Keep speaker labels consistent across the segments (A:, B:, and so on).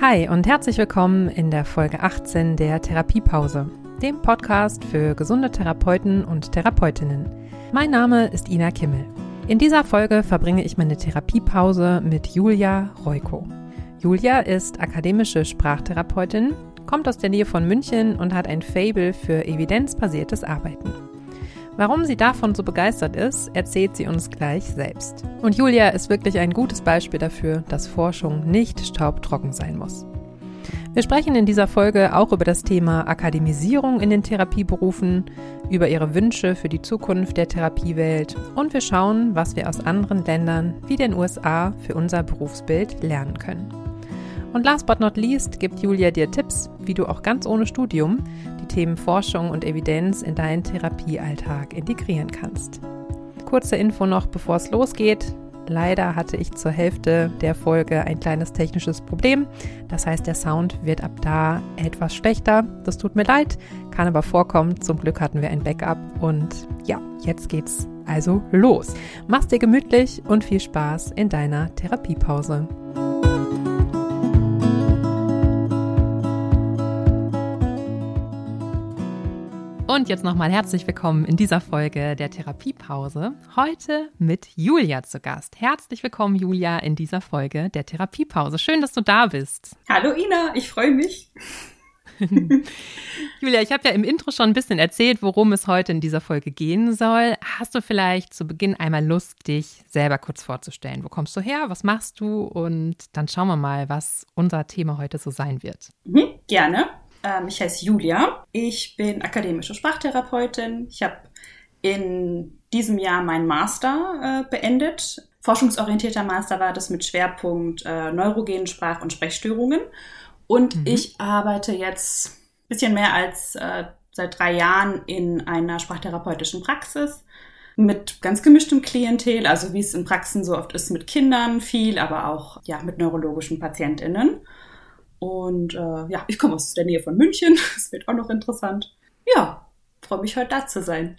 A: Hi und herzlich willkommen in der Folge 18 der Therapiepause, dem Podcast für gesunde Therapeuten und Therapeutinnen. Mein Name ist Ina Kimmel. In dieser Folge verbringe ich meine Therapiepause mit Julia Reuko. Julia ist akademische Sprachtherapeutin, kommt aus der Nähe von München und hat ein Fable für evidenzbasiertes Arbeiten. Warum sie davon so begeistert ist, erzählt sie uns gleich selbst. Und Julia ist wirklich ein gutes Beispiel dafür, dass Forschung nicht staubtrocken sein muss. Wir sprechen in dieser Folge auch über das Thema Akademisierung in den Therapieberufen, über ihre Wünsche für die Zukunft der Therapiewelt und wir schauen, was wir aus anderen Ländern wie den USA für unser Berufsbild lernen können. Und last but not least gibt Julia dir Tipps, wie du auch ganz ohne Studium Themen Forschung und Evidenz in deinen Therapiealltag integrieren kannst. Kurze Info noch, bevor es losgeht. Leider hatte ich zur Hälfte der Folge ein kleines technisches Problem. Das heißt, der Sound wird ab da etwas schlechter. Das tut mir leid, kann aber vorkommen. Zum Glück hatten wir ein Backup. Und ja, jetzt geht's also los. Mach's dir gemütlich und viel Spaß in deiner Therapiepause. Und jetzt nochmal herzlich willkommen in dieser Folge der Therapiepause. Heute mit Julia zu Gast. Herzlich willkommen, Julia, in dieser Folge der Therapiepause. Schön, dass du da bist.
B: Hallo Ina, ich freue mich.
A: Julia, ich habe ja im Intro schon ein bisschen erzählt, worum es heute in dieser Folge gehen soll. Hast du vielleicht zu Beginn einmal Lust, dich selber kurz vorzustellen? Wo kommst du her? Was machst du? Und dann schauen wir mal, was unser Thema heute so sein wird.
B: Mhm, gerne. Ähm, ich heiße Julia. Ich bin akademische Sprachtherapeutin. Ich habe in diesem Jahr meinen Master äh, beendet. Forschungsorientierter Master war das mit Schwerpunkt äh, neurogenen Sprach- und Sprechstörungen. Und mhm. ich arbeite jetzt ein bisschen mehr als äh, seit drei Jahren in einer sprachtherapeutischen Praxis mit ganz gemischtem Klientel, also wie es in Praxen so oft ist, mit Kindern viel, aber auch ja, mit neurologischen PatientInnen. Und äh, ja, ich komme aus der Nähe von München. Das wird auch noch interessant. Ja, freue mich heute da zu sein.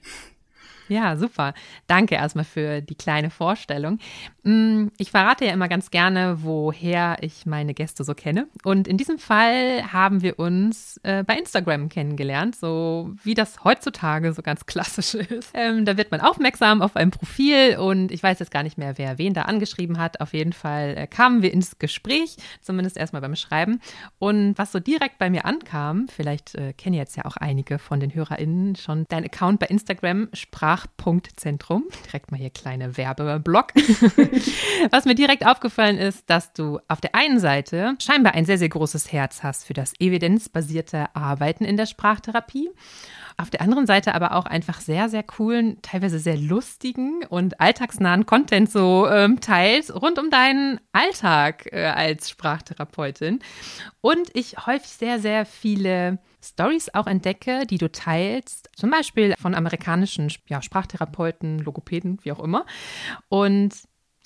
A: Ja, super. Danke erstmal für die kleine Vorstellung. Mm, ich verrate ja immer ganz gerne, woher ich meine Gäste so kenne. Und in diesem Fall haben wir uns äh, bei Instagram kennengelernt, so wie das heutzutage so ganz klassisch ist. Ähm, da wird man aufmerksam auf ein Profil und ich weiß jetzt gar nicht mehr, wer wen da angeschrieben hat. Auf jeden Fall äh, kamen wir ins Gespräch, zumindest erstmal beim Schreiben. Und was so direkt bei mir ankam, vielleicht äh, kennen jetzt ja auch einige von den HörerInnen schon dein Account bei Instagram sprach Sprachpunktzentrum. Direkt mal hier kleine Werbeblock. Was mir direkt aufgefallen ist, dass du auf der einen Seite scheinbar ein sehr, sehr großes Herz hast für das evidenzbasierte Arbeiten in der Sprachtherapie. Auf der anderen Seite aber auch einfach sehr, sehr coolen, teilweise sehr lustigen und alltagsnahen Content so ähm, teilst rund um deinen Alltag äh, als Sprachtherapeutin. Und ich häufig sehr, sehr viele Stories auch entdecke, die du teilst, zum Beispiel von amerikanischen ja, Sprachtherapeuten, Logopäden, wie auch immer. Und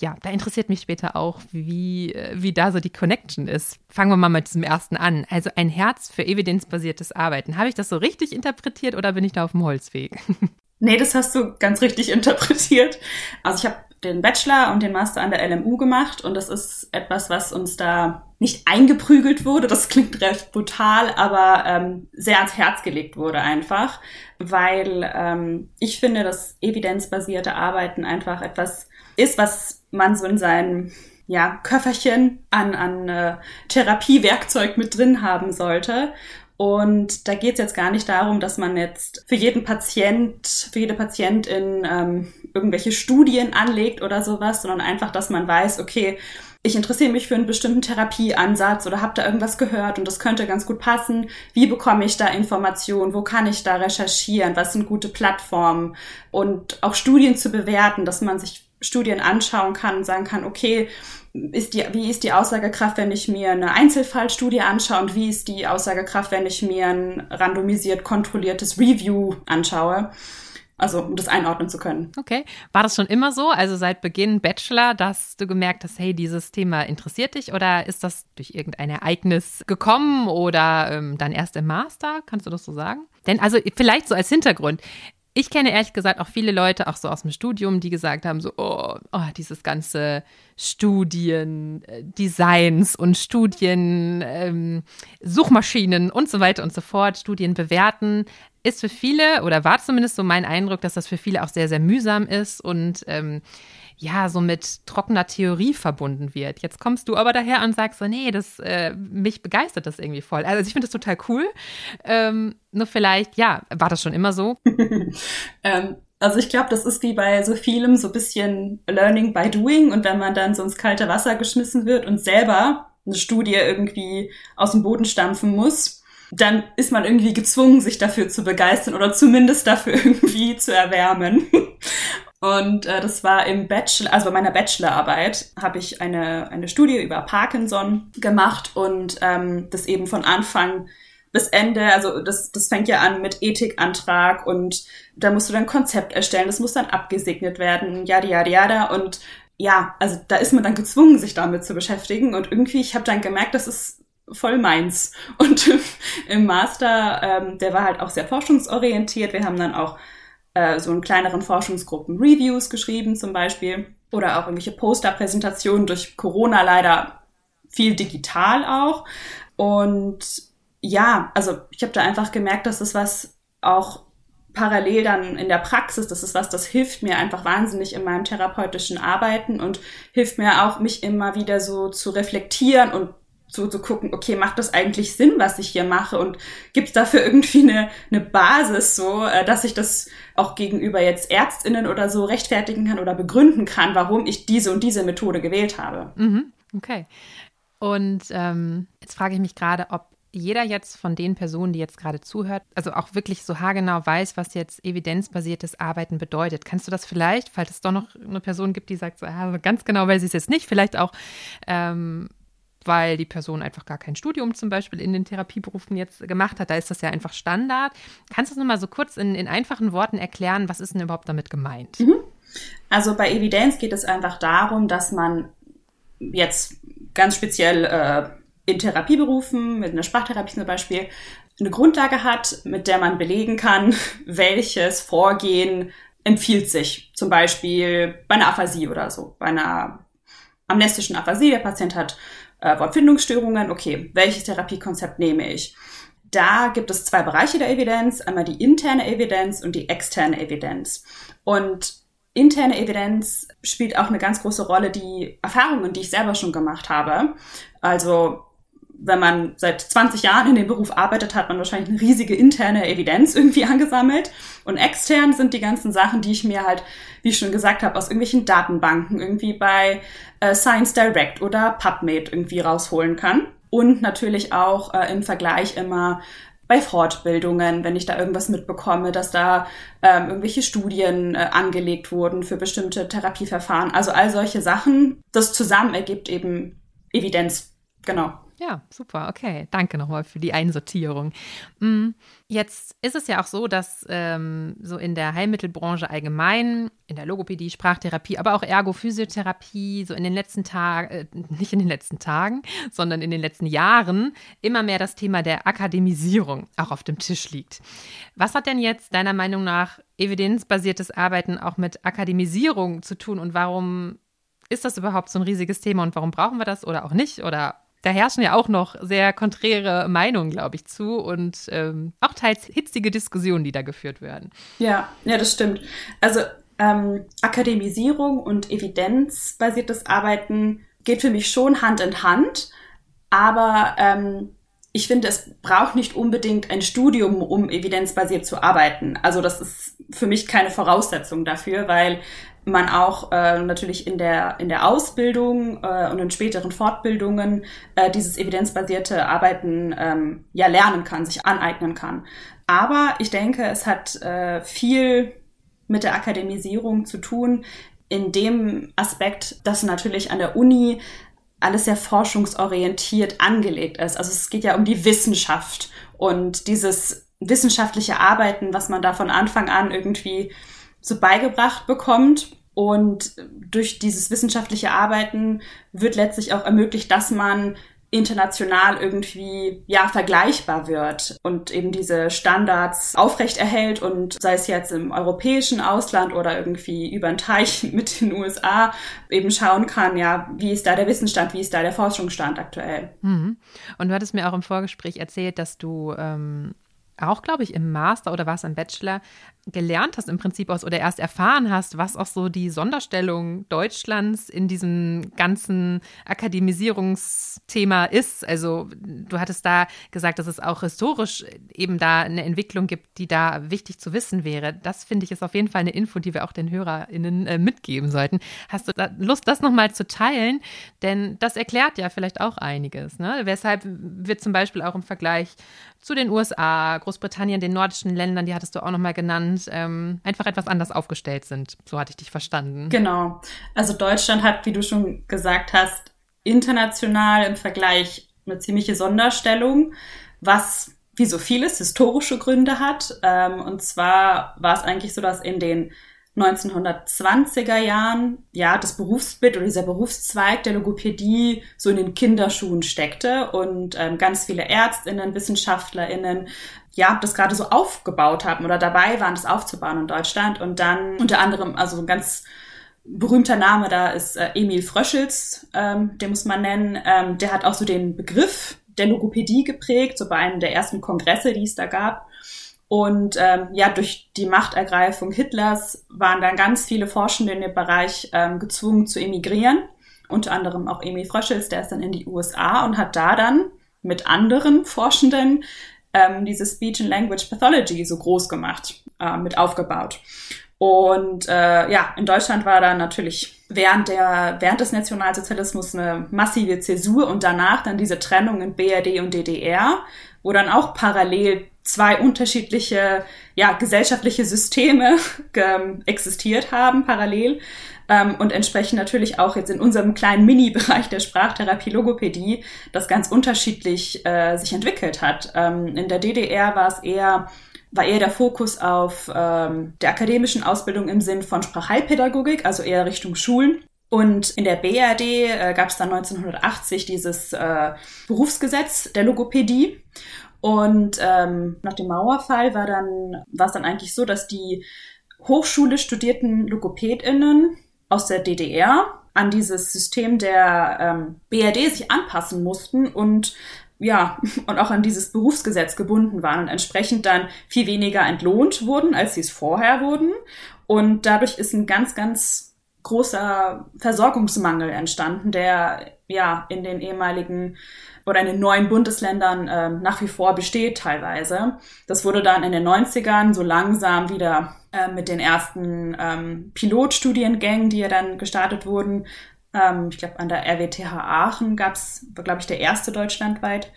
A: ja, da interessiert mich später auch, wie, äh, wie da so die Connection ist. Fangen wir mal mit diesem ersten an. Also ein Herz für evidenzbasiertes Arbeiten. Habe ich das so richtig interpretiert oder bin ich da auf dem Holzweg?
B: Nee, das hast du ganz richtig interpretiert. Also ich habe den Bachelor und den Master an der LMU gemacht und das ist etwas, was uns da nicht eingeprügelt wurde, das klingt recht brutal, aber ähm, sehr ans Herz gelegt wurde einfach, weil ähm, ich finde, dass evidenzbasierte Arbeiten einfach etwas ist, was man so in seinem ja, Köfferchen an, an äh, Therapiewerkzeug mit drin haben sollte. Und da geht es jetzt gar nicht darum, dass man jetzt für jeden Patient, für jede Patientin ähm, irgendwelche Studien anlegt oder sowas, sondern einfach, dass man weiß, okay, ich interessiere mich für einen bestimmten Therapieansatz oder habe da irgendwas gehört und das könnte ganz gut passen. Wie bekomme ich da Informationen? Wo kann ich da recherchieren? Was sind gute Plattformen? Und auch Studien zu bewerten, dass man sich Studien anschauen kann und sagen kann, okay, ist die, wie ist die Aussagekraft, wenn ich mir eine Einzelfallstudie anschaue und wie ist die Aussagekraft, wenn ich mir ein randomisiert kontrolliertes Review anschaue? Also, um das einordnen zu können.
A: Okay. War das schon immer so, also seit Beginn Bachelor, dass du gemerkt hast, hey, dieses Thema interessiert dich oder ist das durch irgendein Ereignis gekommen oder ähm, dann erst im Master? Kannst du das so sagen? Denn also vielleicht so als Hintergrund, Ich kenne ehrlich gesagt auch viele Leute, auch so aus dem Studium, die gesagt haben, so, oh, oh dieses ganze Studien, äh, und Studien, ähm, Suchmaschinen und so weiter und so fort, Studien bewerten, ist für viele, oder war zumindest so mein Eindruck, dass das für viele auch sehr, sehr mühsam ist und ähm, ja, so mit trockener Theorie verbunden wird. Jetzt kommst du aber daher und sagst so, nee, das, äh, mich begeistert das irgendwie voll. Also ich finde das total cool. Ähm, nur vielleicht, ja, war das schon immer so?
B: ähm, also ich glaube, das ist wie bei so vielem so ein bisschen Learning by Doing und wenn man dann so ins kalte Wasser geschmissen wird und selber eine Studie irgendwie aus dem Boden stampfen muss, dann ist man irgendwie gezwungen, sich dafür zu begeistern oder zumindest dafür irgendwie zu erwärmen. Und äh, das war im Bachelor, also bei meiner Bachelorarbeit habe ich eine, eine Studie über Parkinson gemacht und ähm, das eben von Anfang bis Ende, also das, das fängt ja an mit Ethikantrag und da musst du dann Konzept erstellen, das muss dann abgesegnet werden, yada yada yada und ja, also da ist man dann gezwungen, sich damit zu beschäftigen und irgendwie, ich habe dann gemerkt, das ist voll meins. Und im Master, ähm, der war halt auch sehr forschungsorientiert. Wir haben dann auch äh, so in kleineren Forschungsgruppen Reviews geschrieben zum Beispiel oder auch irgendwelche Posterpräsentationen durch Corona leider viel digital auch. Und ja, also ich habe da einfach gemerkt, dass das was auch parallel dann in der Praxis, das ist was, das hilft mir einfach wahnsinnig in meinem therapeutischen Arbeiten und hilft mir auch, mich immer wieder so zu reflektieren und so zu gucken, okay, macht das eigentlich Sinn, was ich hier mache? Und gibt es dafür irgendwie eine, eine Basis, so, äh, dass ich das auch gegenüber jetzt ÄrztInnen oder so rechtfertigen kann oder begründen kann, warum ich diese und diese Methode gewählt habe.
A: Mhm, okay. Und ähm, jetzt frage ich mich gerade, ob jeder jetzt von den Personen, die jetzt gerade zuhört, also auch wirklich so haargenau weiß, was jetzt evidenzbasiertes Arbeiten bedeutet. Kannst du das vielleicht, falls es doch noch eine Person gibt, die sagt, so, ah, ganz genau weiß ich es jetzt nicht, vielleicht auch ähm, weil die Person einfach gar kein Studium zum Beispiel in den Therapieberufen jetzt gemacht hat. Da ist das ja einfach Standard. Kannst du es nochmal so kurz in, in, einfachen Worten erklären, was ist denn überhaupt damit gemeint? Mhm.
B: Also bei Evidenz geht es einfach darum, dass man jetzt ganz speziell äh, in Therapieberufen, mit einer Sprachtherapie zum Beispiel, eine Grundlage hat, mit der man belegen kann, welches Vorgehen empfiehlt sich. Zum Beispiel bei einer Aphasie oder so, bei einer amnestischen Aphasie. Der Patient hat äh, Wortfindungsstörungen, okay, welches Therapiekonzept nehme ich? Da gibt es zwei Bereiche der Evidenz, einmal die interne Evidenz und die externe Evidenz. Und interne Evidenz spielt auch eine ganz große Rolle, die Erfahrungen, die ich selber schon gemacht habe. Also wenn man seit 20 Jahren in dem Beruf arbeitet, hat man wahrscheinlich eine riesige interne Evidenz irgendwie angesammelt. Und extern sind die ganzen Sachen, die ich mir halt, wie ich schon gesagt habe, aus irgendwelchen Datenbanken irgendwie bei äh, Science Direct oder PubMed irgendwie rausholen kann. Und natürlich auch äh, im Vergleich immer bei Fortbildungen, wenn ich da irgendwas mitbekomme, dass da ähm, irgendwelche Studien äh, angelegt wurden für bestimmte Therapieverfahren. Also all solche Sachen, das zusammen ergibt eben Evidenz. Genau.
A: Ja, super. Okay, danke nochmal für die Einsortierung. Mm, jetzt ist es ja auch so, dass ähm, so in der Heilmittelbranche allgemein, in der Logopädie, Sprachtherapie, aber auch Ergophysiotherapie, so in den letzten Tagen, äh, nicht in den letzten Tagen, sondern in den letzten Jahren immer mehr das Thema der Akademisierung auch auf dem Tisch liegt. Was hat denn jetzt deiner Meinung nach evidenzbasiertes Arbeiten auch mit Akademisierung zu tun und warum ist das überhaupt so ein riesiges Thema und warum brauchen wir das oder auch nicht? Oder da herrschen ja auch noch sehr konträre Meinungen, glaube ich, zu und ähm, auch teils hitzige Diskussionen, die da geführt werden.
B: Ja, ja, das stimmt. Also ähm, Akademisierung und evidenzbasiertes Arbeiten geht für mich schon Hand in Hand, aber ähm, ich finde, es braucht nicht unbedingt ein Studium, um evidenzbasiert zu arbeiten. Also das ist für mich keine Voraussetzung dafür, weil man auch äh, natürlich in der, in der Ausbildung äh, und in späteren Fortbildungen äh, dieses evidenzbasierte Arbeiten ähm, ja lernen kann, sich aneignen kann. Aber ich denke, es hat äh, viel mit der Akademisierung zu tun, in dem Aspekt, dass natürlich an der Uni alles sehr forschungsorientiert angelegt ist. Also es geht ja um die Wissenschaft und dieses wissenschaftliche Arbeiten, was man da von Anfang an irgendwie so beigebracht bekommt. Und durch dieses wissenschaftliche Arbeiten wird letztlich auch ermöglicht, dass man international irgendwie ja vergleichbar wird und eben diese Standards aufrechterhält und sei es jetzt im europäischen Ausland oder irgendwie über den Teich mit den USA eben schauen kann, ja, wie ist da der Wissensstand, wie ist da der Forschungsstand aktuell.
A: Mhm. Und du hattest mir auch im Vorgespräch erzählt, dass du ähm, auch, glaube ich, im Master oder war es im Bachelor gelernt hast im Prinzip aus oder erst erfahren hast, was auch so die Sonderstellung Deutschlands in diesem ganzen Akademisierungsthema ist. Also du hattest da gesagt, dass es auch historisch eben da eine Entwicklung gibt, die da wichtig zu wissen wäre. Das finde ich ist auf jeden Fall eine Info, die wir auch den HörerInnen äh, mitgeben sollten. Hast du da Lust, das nochmal zu teilen? Denn das erklärt ja vielleicht auch einiges. Ne? Weshalb wird zum Beispiel auch im Vergleich zu den USA, Großbritannien, den nordischen Ländern, die hattest du auch nochmal genannt, ähm, einfach etwas anders aufgestellt sind. So hatte ich dich verstanden.
B: Genau. Also Deutschland hat, wie du schon gesagt hast, international im Vergleich eine ziemliche Sonderstellung, was wie so vieles historische Gründe hat. Ähm, und zwar war es eigentlich so, dass in den 1920er Jahren ja das Berufsbild oder dieser Berufszweig der Logopädie so in den Kinderschuhen steckte und ähm, ganz viele Ärztinnen, Wissenschaftlerinnen ja das gerade so aufgebaut haben oder dabei waren, das aufzubauen in Deutschland und dann unter anderem also ein ganz berühmter Name da ist äh, Emil Fröschels, ähm, den muss man nennen. Ähm, der hat auch so den Begriff der Logopädie geprägt, so bei einem der ersten Kongresse, die es da gab. Und ähm, ja, durch die Machtergreifung Hitlers waren dann ganz viele Forschende in dem Bereich ähm, gezwungen zu emigrieren. Unter anderem auch Emil Fröschels, der ist dann in die USA und hat da dann mit anderen Forschenden ähm, diese Speech and Language Pathology so groß gemacht, äh, mit aufgebaut. Und äh, ja, in Deutschland war dann natürlich während der während des Nationalsozialismus eine massive Zäsur und danach dann diese Trennung in BRD und DDR, wo dann auch parallel zwei unterschiedliche ja, gesellschaftliche Systeme existiert haben parallel ähm, und entsprechend natürlich auch jetzt in unserem kleinen Mini-Bereich der Sprachtherapie Logopädie das ganz unterschiedlich äh, sich entwickelt hat. Ähm, in der DDR war es eher war eher der Fokus auf ähm, der akademischen Ausbildung im Sinn von Sprachheilpädagogik, also eher Richtung Schulen. Und in der BRD äh, gab es dann 1980 dieses äh, Berufsgesetz der Logopädie. Und ähm, nach dem Mauerfall war dann war es dann eigentlich so, dass die Hochschule studierten LogopädInnen aus der DDR an dieses System der ähm, BRD sich anpassen mussten und ja, und auch an dieses Berufsgesetz gebunden waren und entsprechend dann viel weniger entlohnt wurden, als sie es vorher wurden. Und dadurch ist ein ganz, ganz großer Versorgungsmangel entstanden, der ja in den ehemaligen oder in den neuen Bundesländern äh, nach wie vor besteht teilweise. Das wurde dann in den 90ern so langsam wieder äh, mit den ersten ähm, Pilotstudiengängen, die ja dann gestartet wurden. Ähm, ich glaube, an der RWTH Aachen gab es, glaube ich, der erste deutschlandweit.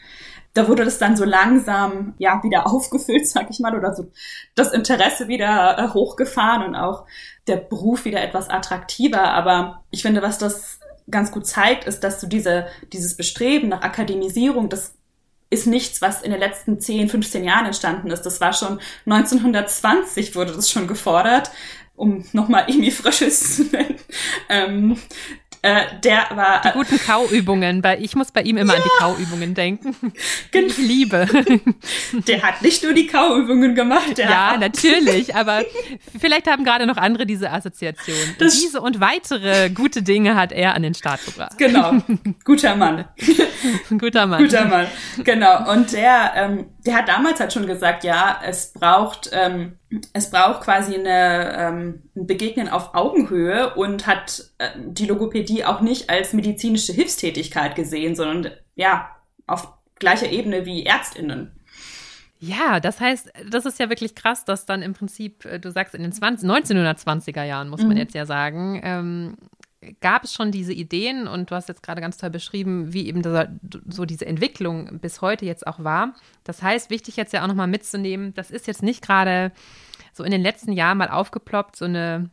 B: Da wurde das dann so langsam ja wieder aufgefüllt, sag ich mal, oder so das Interesse wieder äh, hochgefahren und auch der Beruf wieder etwas attraktiver. Aber ich finde, was das ganz gut zeigt, ist, dass so diese, dieses Bestreben nach Akademisierung, das ist nichts, was in den letzten 10, 15 Jahren entstanden ist. Das war schon 1920 wurde das schon gefordert, um nochmal Emi Frisches zu nennen. Ähm, äh, der war.
A: Die guten Kauübungen, weil ich muss bei ihm immer ja. an die Kauübungen denken. Die ich liebe.
B: Der hat nicht nur die Kauübungen gemacht.
A: ja, natürlich, aber vielleicht haben gerade noch andere diese Assoziation. Das diese und weitere gute Dinge hat er an den Start gebracht.
B: Genau. Guter Mann.
A: Guter Mann.
B: Guter Mann. Genau. Und der, ähm, der hat damals halt schon gesagt, ja, es braucht, ähm, es braucht quasi eine, ähm, ein Begegnen auf Augenhöhe und hat äh, die Logopädie auch nicht als medizinische Hilfstätigkeit gesehen, sondern ja, auf gleicher Ebene wie ÄrztInnen.
A: Ja, das heißt, das ist ja wirklich krass, dass dann im Prinzip, äh, du sagst in den 20, 1920er Jahren, muss man mhm. jetzt ja sagen, ähm, gab es schon diese Ideen und du hast jetzt gerade ganz toll beschrieben, wie eben so diese Entwicklung bis heute jetzt auch war. Das heißt, wichtig jetzt ja auch nochmal mitzunehmen, das ist jetzt nicht gerade so in den letzten Jahren mal aufgeploppt, so eine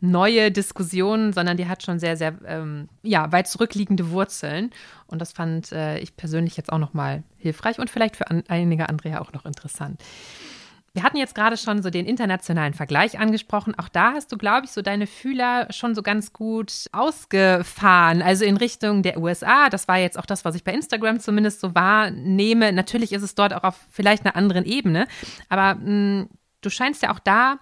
A: neue Diskussion, sondern die hat schon sehr, sehr ähm, ja, weit zurückliegende Wurzeln. Und das fand äh, ich persönlich jetzt auch nochmal hilfreich und vielleicht für an, einige andere ja auch noch interessant. Wir hatten jetzt gerade schon so den internationalen Vergleich angesprochen. Auch da hast du, glaube ich, so deine Fühler schon so ganz gut ausgefahren. Also in Richtung der USA. Das war jetzt auch das, was ich bei Instagram zumindest so wahrnehme. Natürlich ist es dort auch auf vielleicht einer anderen Ebene. Aber mh, hm, du scheinst ja auch da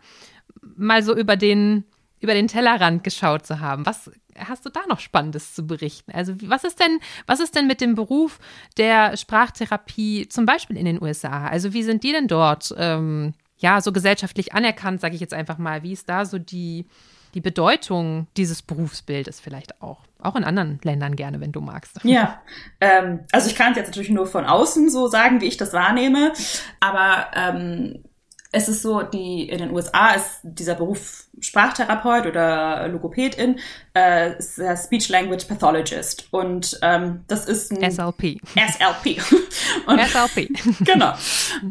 A: mal so über den über den Tellerrand geschaut zu haben. Was hast du da noch Spannendes zu berichten? Also was ist denn, was ist denn mit dem Beruf der Sprachtherapie zum Beispiel in den USA? Also wie sind die denn dort, ähm, ja, so gesellschaftlich anerkannt, sage ich jetzt einfach mal. Wie ist da so die, die Bedeutung dieses Berufsbildes vielleicht auch? Auch in anderen Ländern gerne, wenn du magst.
B: Ja, ähm, also ich kann es jetzt natürlich nur von außen so sagen, wie ich das wahrnehme, aber ähm, es ist so, die in den USA ist dieser Beruf Sprachtherapeut oder Logopädin, äh, ist der Speech Language Pathologist und ähm, das ist ein
A: SLP.
B: SLP.
A: und, SLP.
B: genau.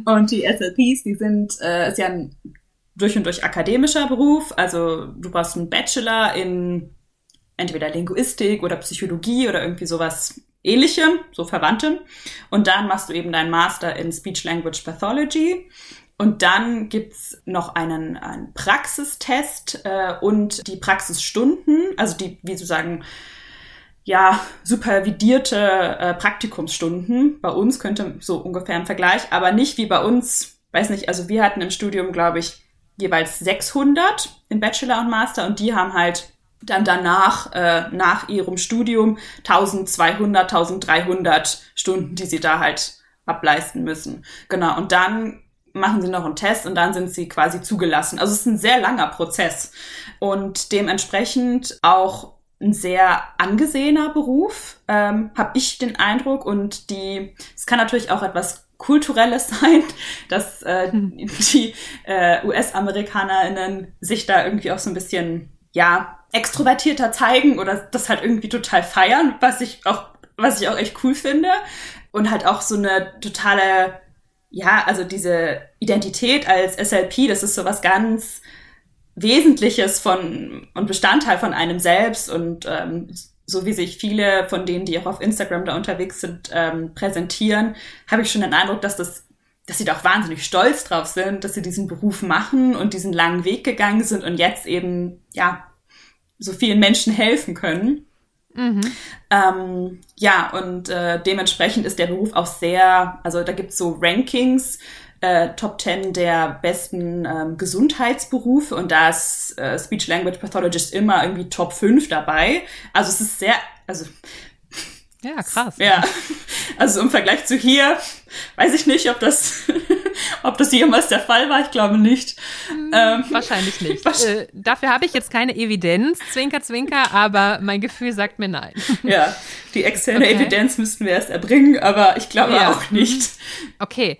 B: Und die SLPs, die sind äh, ist ja ein durch und durch akademischer Beruf. Also du brauchst einen Bachelor in entweder Linguistik oder Psychologie oder irgendwie sowas ähnlichem, so verwandtem. Und dann machst du eben deinen Master in Speech Language Pathology. Und dann gibt's noch einen, einen Praxistest äh, und die Praxisstunden, also die, wie zu sagen, ja, supervidierte äh, Praktikumsstunden. Bei uns könnte so ungefähr im Vergleich, aber nicht wie bei uns, weiß nicht, also wir hatten im Studium, glaube ich, jeweils 600 im Bachelor und Master und die haben halt dann danach, äh, nach ihrem Studium, 1200, 1300 Stunden, die sie da halt ableisten müssen. Genau, und dann machen sie noch einen Test und dann sind sie quasi zugelassen. Also es ist ein sehr langer Prozess und dementsprechend auch ein sehr angesehener Beruf, ähm, habe ich den Eindruck. Und die, es kann natürlich auch etwas Kulturelles sein, dass äh, hm. die äh, US-AmerikanerInnen sich da irgendwie auch so ein bisschen, ja, extrovertierter zeigen oder das halt irgendwie total feiern, was ich auch, was ich auch echt cool finde. Und halt auch so eine totale ja, also diese Identität als SLP, das ist so was ganz Wesentliches von und Bestandteil von einem selbst und ähm, so wie sich viele von denen, die auch auf Instagram da unterwegs sind, ähm, präsentieren, habe ich schon den Eindruck, dass das dass sie da auch wahnsinnig stolz drauf sind, dass sie diesen Beruf machen und diesen langen Weg gegangen sind und jetzt eben, ja, so vielen Menschen helfen können. Mhm. Ähm, ja, und äh, dementsprechend ist der Beruf auch sehr, also da gibt's so Rankings, äh, Top 10 der besten ähm, Gesundheitsberufe und da ist äh, Speech Language Pathologist immer irgendwie Top 5 dabei. Also es ist sehr, also
A: ja, krass.
B: Ja. Also im Vergleich zu hier, weiß ich nicht, ob das, ob das jemals der Fall war. Ich glaube nicht.
A: Hm, ähm, wahrscheinlich nicht. Äh, dafür habe ich jetzt keine Evidenz, Zwinker, Zwinker, aber mein Gefühl sagt mir nein.
B: Ja, die externe okay. Evidenz müssten wir erst erbringen, aber ich glaube ja. auch nicht.
A: Okay,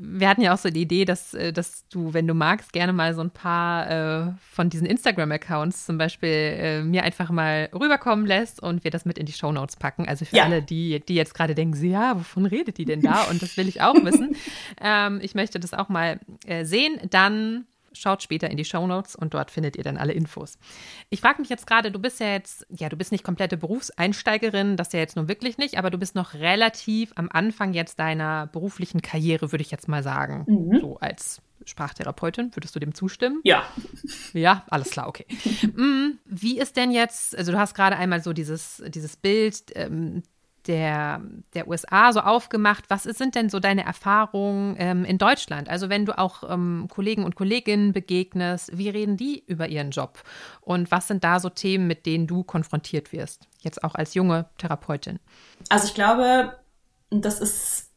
A: wir hatten ja auch so die Idee, dass, äh, dass du, wenn du magst, gerne mal so ein paar äh, von diesen Instagram-Accounts zum Beispiel äh, mir einfach mal rüberkommen lässt und wir das mit in die Shownotes packen. Also für ja. alle, die, die jetzt gerade denken, ja, wovon redet die denn da? Und das will ich auch wissen. ähm, ich möchte das auch mal äh, sehen. Dann Schaut später in die Show Notes und dort findet ihr dann alle Infos. Ich frage mich jetzt gerade, du bist ja jetzt, ja, du bist nicht komplette Berufseinsteigerin, das ja jetzt nun wirklich nicht, aber du bist noch relativ am Anfang jetzt deiner beruflichen Karriere, würde ich jetzt mal sagen. Mhm. So als Sprachtherapeutin, würdest du dem zustimmen?
B: Ja.
A: Ja, alles klar, okay. Mm, wie ist denn jetzt, also du hast gerade einmal so dieses, dieses Bild ähm, der, der USA so aufgemacht. Was sind denn so deine Erfahrungen ähm, in Deutschland? Also wenn du auch ähm, Kollegen und Kolleginnen begegnest, wie reden die über ihren Job? Und was sind da so Themen, mit denen du konfrontiert wirst? Jetzt auch als junge Therapeutin.
B: Also ich glaube, das ist,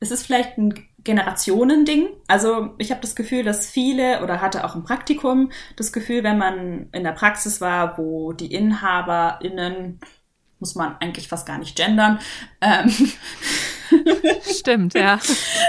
B: es ist vielleicht ein Generationending. Also ich habe das Gefühl, dass viele oder hatte auch im Praktikum das Gefühl, wenn man in der Praxis war, wo die InhaberInnen muss man eigentlich fast gar nicht gendern. Ähm,
A: Stimmt, ja.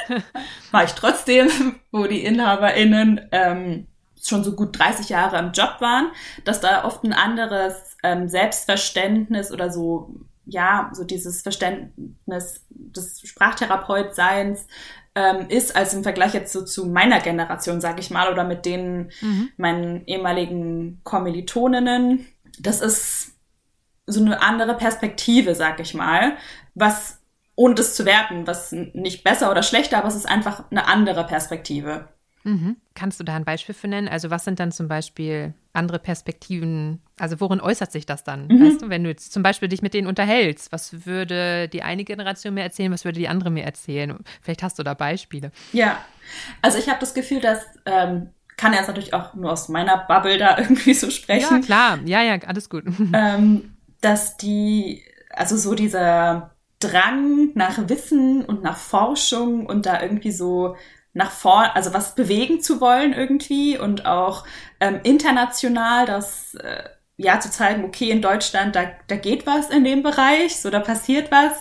B: War ich trotzdem, wo die InhaberInnen ähm, schon so gut 30 Jahre im Job waren, dass da oft ein anderes ähm, Selbstverständnis oder so, ja, so dieses Verständnis des Sprachtherapeutseins ähm, ist, als im Vergleich jetzt so zu meiner Generation, sag ich mal, oder mit den mhm. meinen ehemaligen Kommilitoninnen. Das ist so eine andere Perspektive, sag ich mal, was ohne das zu werten, was nicht besser oder schlechter, aber es ist einfach eine andere Perspektive.
A: Mhm. Kannst du da ein Beispiel für nennen? Also was sind dann zum Beispiel andere Perspektiven? Also worin äußert sich das dann? Mhm. Weißt du, wenn du jetzt zum Beispiel dich mit denen unterhältst, was würde die eine Generation mir erzählen, was würde die andere mir erzählen? Vielleicht hast du da Beispiele.
B: Ja, also ich habe das Gefühl, dass ähm, kann jetzt natürlich auch nur aus meiner Bubble da irgendwie so sprechen.
A: Ja, klar, ja, ja, alles gut.
B: Ähm, dass die, also so dieser Drang nach Wissen und nach Forschung und da irgendwie so nach vorn, also was bewegen zu wollen irgendwie und auch ähm, international das äh, ja zu zeigen, okay, in Deutschland, da, da geht was in dem Bereich, so da passiert was,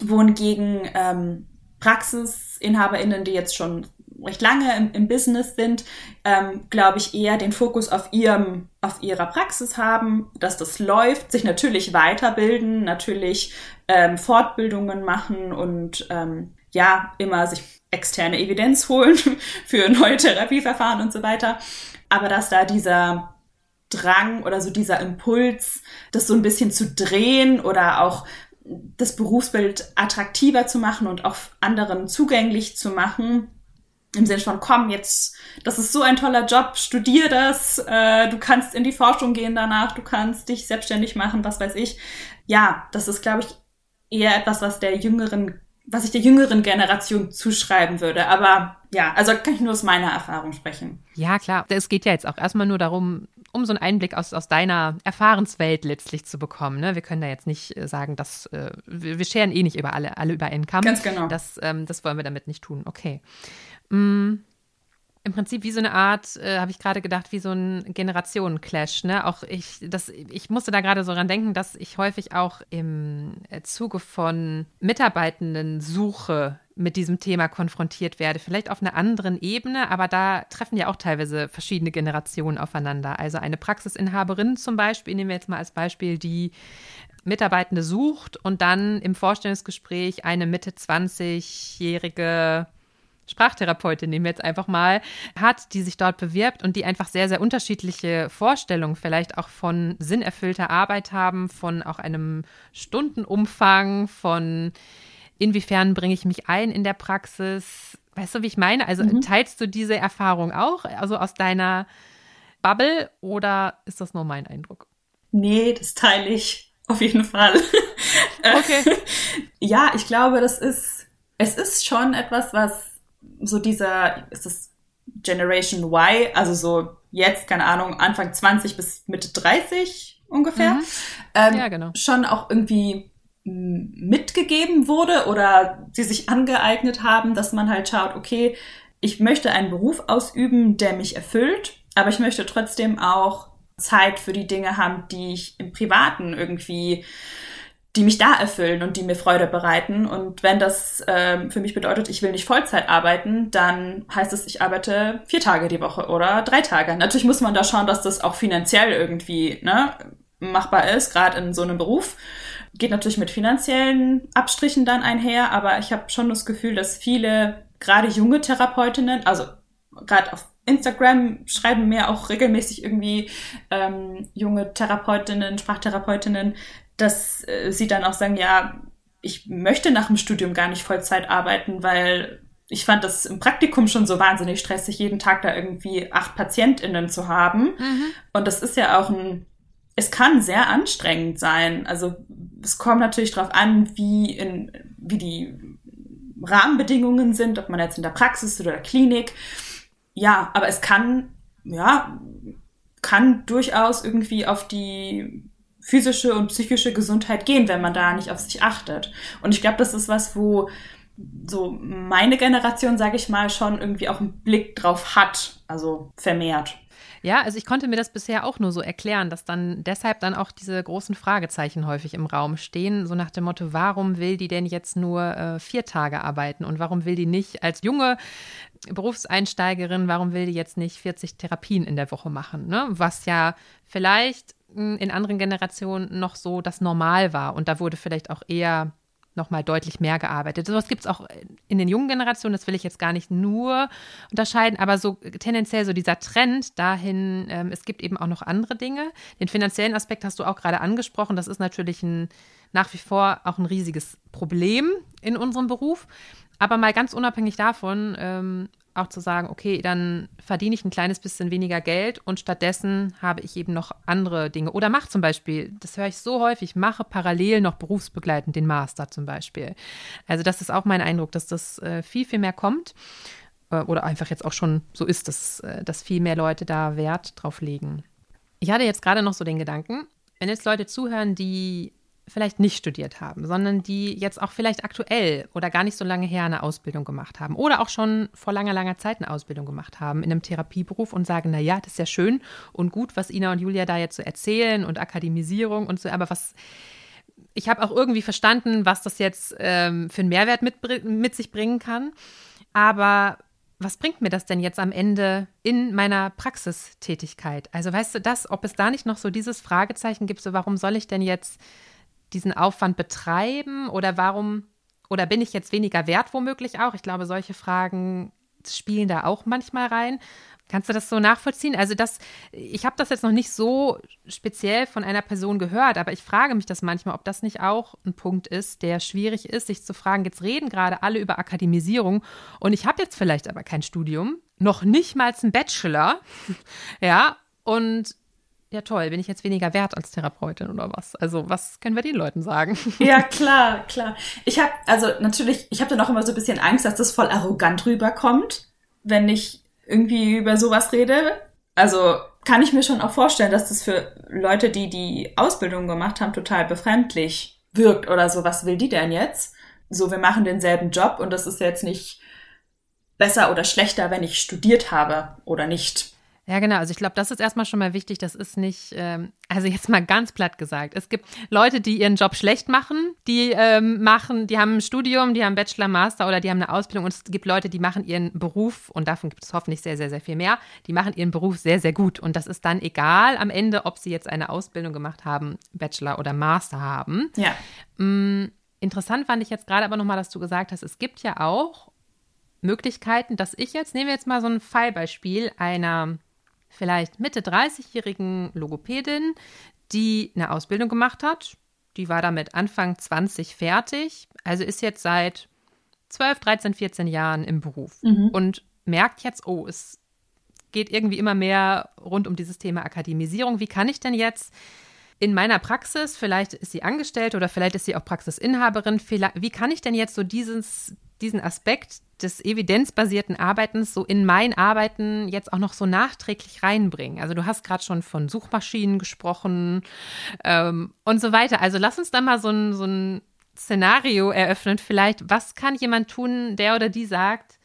B: wohingegen ähm, PraxisinhaberInnen, die jetzt schon recht lange im, im Business sind, ähm, glaube ich, eher den Fokus auf ihrem, auf ihrer Praxis haben, dass das läuft, sich natürlich weiterbilden, natürlich ähm, Fortbildungen machen und ähm, ja, immer sich externe Evidenz holen für neue Therapieverfahren und so weiter. Aber dass da dieser Drang oder so dieser Impuls, das so ein bisschen zu drehen oder auch das Berufsbild attraktiver zu machen und auch anderen zugänglich zu machen, im Sinne von, komm, jetzt, das ist so ein toller Job, studier das, äh, du kannst in die Forschung gehen danach, du kannst dich selbstständig machen, was weiß ich. Ja, das ist, glaube ich, eher etwas, was der jüngeren, was ich der jüngeren Generation zuschreiben würde. Aber ja, also kann ich nur aus meiner Erfahrung sprechen.
A: Ja, klar. Es geht ja jetzt auch erstmal nur darum, um so einen Einblick aus, aus deiner Erfahrenswelt letztlich zu bekommen. Ne? Wir können da jetzt nicht äh, sagen, dass äh, wir, wir scheren eh nicht über alle, alle über einen Kamm.
B: Ganz genau.
A: Das, ähm, das wollen wir damit nicht tun. Okay. Mm, Im Prinzip wie so eine Art, äh, habe ich gerade gedacht, wie so ein Generationenclash. Ne? Auch ich, das, ich musste da gerade so dran denken, dass ich häufig auch im äh, Zuge von Mitarbeitenden suche mit diesem Thema konfrontiert werde. Vielleicht auf einer anderen Ebene, aber da treffen ja auch teilweise verschiedene Generationen aufeinander. Also eine Praxisinhaberin zum Beispiel, nehmen wir jetzt mal als Beispiel, die Mitarbeitende sucht und dann im Vorstellungsgespräch eine Mitte 20-jährige Sprachtherapeutin, nehmen wir jetzt einfach mal, hat, die sich dort bewirbt und die einfach sehr, sehr unterschiedliche Vorstellungen vielleicht auch von sinnerfüllter Arbeit haben, von auch einem Stundenumfang, von inwiefern bringe ich mich ein in der Praxis. Weißt du, wie ich meine? Also mhm. teilst du diese Erfahrung auch, also aus deiner Bubble oder ist das nur mein Eindruck?
B: Nee, das teile ich auf jeden Fall. Okay. ja, ich glaube, das ist, es ist schon etwas, was so dieser, ist das Generation Y, also so jetzt, keine Ahnung, Anfang 20 bis Mitte 30 ungefähr, mhm. ähm, ja, genau. schon auch irgendwie mitgegeben wurde oder sie sich angeeignet haben, dass man halt schaut, okay, ich möchte einen Beruf ausüben, der mich erfüllt, aber ich möchte trotzdem auch Zeit für die Dinge haben, die ich im Privaten irgendwie die mich da erfüllen und die mir Freude bereiten. Und wenn das ähm, für mich bedeutet, ich will nicht Vollzeit arbeiten, dann heißt es, ich arbeite vier Tage die Woche oder drei Tage. Natürlich muss man da schauen, dass das auch finanziell irgendwie ne, machbar ist, gerade in so einem Beruf. Geht natürlich mit finanziellen Abstrichen dann einher, aber ich habe schon das Gefühl, dass viele, gerade junge Therapeutinnen, also gerade auf Instagram schreiben mir auch regelmäßig irgendwie ähm, junge Therapeutinnen, Sprachtherapeutinnen, dass äh, sie dann auch sagen, ja, ich möchte nach dem Studium gar nicht Vollzeit arbeiten, weil ich fand das im Praktikum schon so wahnsinnig stressig, jeden Tag da irgendwie acht PatientInnen zu haben. Mhm. Und das ist ja auch ein, es kann sehr anstrengend sein. Also es kommt natürlich darauf an, wie in, wie die Rahmenbedingungen sind, ob man jetzt in der Praxis oder der Klinik. Ja, aber es kann, ja, kann durchaus irgendwie auf die physische und psychische Gesundheit gehen, wenn man da nicht auf sich achtet. Und ich glaube, das ist was, wo so meine Generation, sage ich mal, schon irgendwie auch einen Blick drauf hat, also vermehrt.
A: Ja, also ich konnte mir das bisher auch nur so erklären, dass dann deshalb dann auch diese großen Fragezeichen häufig im Raum stehen, so nach dem Motto, warum will die denn jetzt nur äh, vier Tage arbeiten und warum will die nicht als junge Berufseinsteigerin, warum will die jetzt nicht 40 Therapien in der Woche machen, ne? Was ja vielleicht in anderen Generationen noch so das Normal war. Und da wurde vielleicht auch eher nochmal deutlich mehr gearbeitet. Sowas gibt es auch in den jungen Generationen, das will ich jetzt gar nicht nur unterscheiden, aber so tendenziell so dieser Trend dahin, ähm, es gibt eben auch noch andere Dinge. Den finanziellen Aspekt hast du auch gerade angesprochen, das ist natürlich ein, nach wie vor auch ein riesiges Problem in unserem Beruf. Aber mal ganz unabhängig davon, ähm, auch zu sagen, okay, dann verdiene ich ein kleines bisschen weniger Geld und stattdessen habe ich eben noch andere Dinge. Oder mache zum Beispiel, das höre ich so häufig, mache parallel noch berufsbegleitend den Master zum Beispiel. Also das ist auch mein Eindruck, dass das äh, viel, viel mehr kommt äh, oder einfach jetzt auch schon so ist, dass, äh, dass viel mehr Leute da Wert drauf legen. Ich hatte jetzt gerade noch so den Gedanken, wenn jetzt Leute zuhören, die vielleicht nicht studiert haben, sondern die jetzt auch vielleicht aktuell oder gar nicht so lange her eine Ausbildung gemacht haben oder auch schon vor langer, langer Zeit eine Ausbildung gemacht haben in einem Therapieberuf und sagen, na ja, das ist ja schön und gut, was Ina und Julia da jetzt so erzählen und Akademisierung und so, aber was ich habe auch irgendwie verstanden, was das jetzt ähm, für einen Mehrwert mit, mit sich bringen kann. Aber was bringt mir das denn jetzt am Ende in meiner Praxistätigkeit? Also weißt du das, ob es da nicht noch so dieses Fragezeichen gibt, so warum soll ich denn jetzt diesen Aufwand betreiben oder warum oder bin ich jetzt weniger wert womöglich auch? Ich glaube, solche Fragen spielen da auch manchmal rein. Kannst du das so nachvollziehen? Also das, ich habe das jetzt noch nicht so speziell von einer Person gehört, aber ich frage mich das manchmal, ob das nicht auch ein Punkt ist, der schwierig ist, sich zu fragen. Jetzt reden gerade alle über Akademisierung und ich habe jetzt vielleicht aber kein Studium, noch nicht mal einen Bachelor, ja, und ja toll, bin ich jetzt weniger wert als Therapeutin oder was? Also was können wir den Leuten sagen?
B: Ja, klar, klar. Ich habe, also natürlich, ich habe dann auch immer so ein bisschen Angst, dass das voll arrogant rüberkommt, wenn ich irgendwie über sowas rede. Also kann ich mir schon auch vorstellen, dass das für Leute, die die Ausbildung gemacht haben, total befremdlich wirkt oder so. Was will die denn jetzt? So, wir machen denselben Job und das ist jetzt nicht besser oder schlechter, wenn ich studiert habe oder nicht.
A: Ja, genau. Also ich glaube, das ist erstmal schon mal wichtig. Das ist nicht, ähm, also jetzt mal ganz platt gesagt. Es gibt Leute, die ihren Job schlecht machen, die ähm, machen, die haben ein Studium, die haben Bachelor, Master oder die haben eine Ausbildung und es gibt Leute, die machen ihren Beruf und davon gibt es hoffentlich sehr, sehr, sehr viel mehr. Die machen ihren Beruf sehr, sehr gut und das ist dann egal am Ende, ob sie jetzt eine Ausbildung gemacht haben, Bachelor oder Master haben.
B: Ja.
A: Mhm. Interessant fand ich jetzt gerade aber nochmal, dass du gesagt hast, es gibt ja auch Möglichkeiten, dass ich jetzt, nehmen wir jetzt mal so ein Fallbeispiel einer vielleicht Mitte 30-jährigen Logopädin, die eine Ausbildung gemacht hat. Die war damit Anfang 20 fertig, also ist jetzt seit 12, 13, 14 Jahren im Beruf mhm. und merkt jetzt, oh, es geht irgendwie immer mehr rund um dieses Thema Akademisierung. Wie kann ich denn jetzt in meiner Praxis, vielleicht ist sie angestellt oder vielleicht ist sie auch Praxisinhaberin, wie kann ich denn jetzt so dieses, diesen Aspekt des evidenzbasierten Arbeitens so in mein Arbeiten jetzt auch noch so nachträglich reinbringen? Also du hast gerade schon von Suchmaschinen gesprochen ähm, und so weiter. Also lass uns da mal so ein, so ein Szenario eröffnen. Vielleicht, was kann jemand tun, der oder die sagt,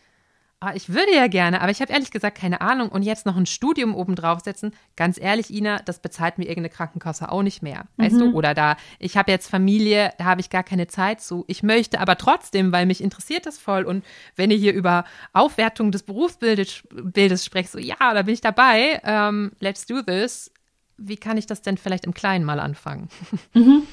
A: Ah, ich würde ja gerne, aber ich habe ehrlich gesagt keine Ahnung. Und jetzt noch ein Studium obendrauf setzen, ganz ehrlich, Ina, das bezahlt mir irgendeine Krankenkasse auch nicht mehr. Weißt mhm. du? Oder da, ich habe jetzt Familie, da habe ich gar keine Zeit zu. Ich möchte aber trotzdem, weil mich interessiert das voll. Und wenn ihr hier über Aufwertung des Berufsbildes Bildes sprecht, so ja, da bin ich dabei. Ähm, let's do this. Wie kann ich das denn vielleicht im Kleinen mal anfangen?
B: Mhm.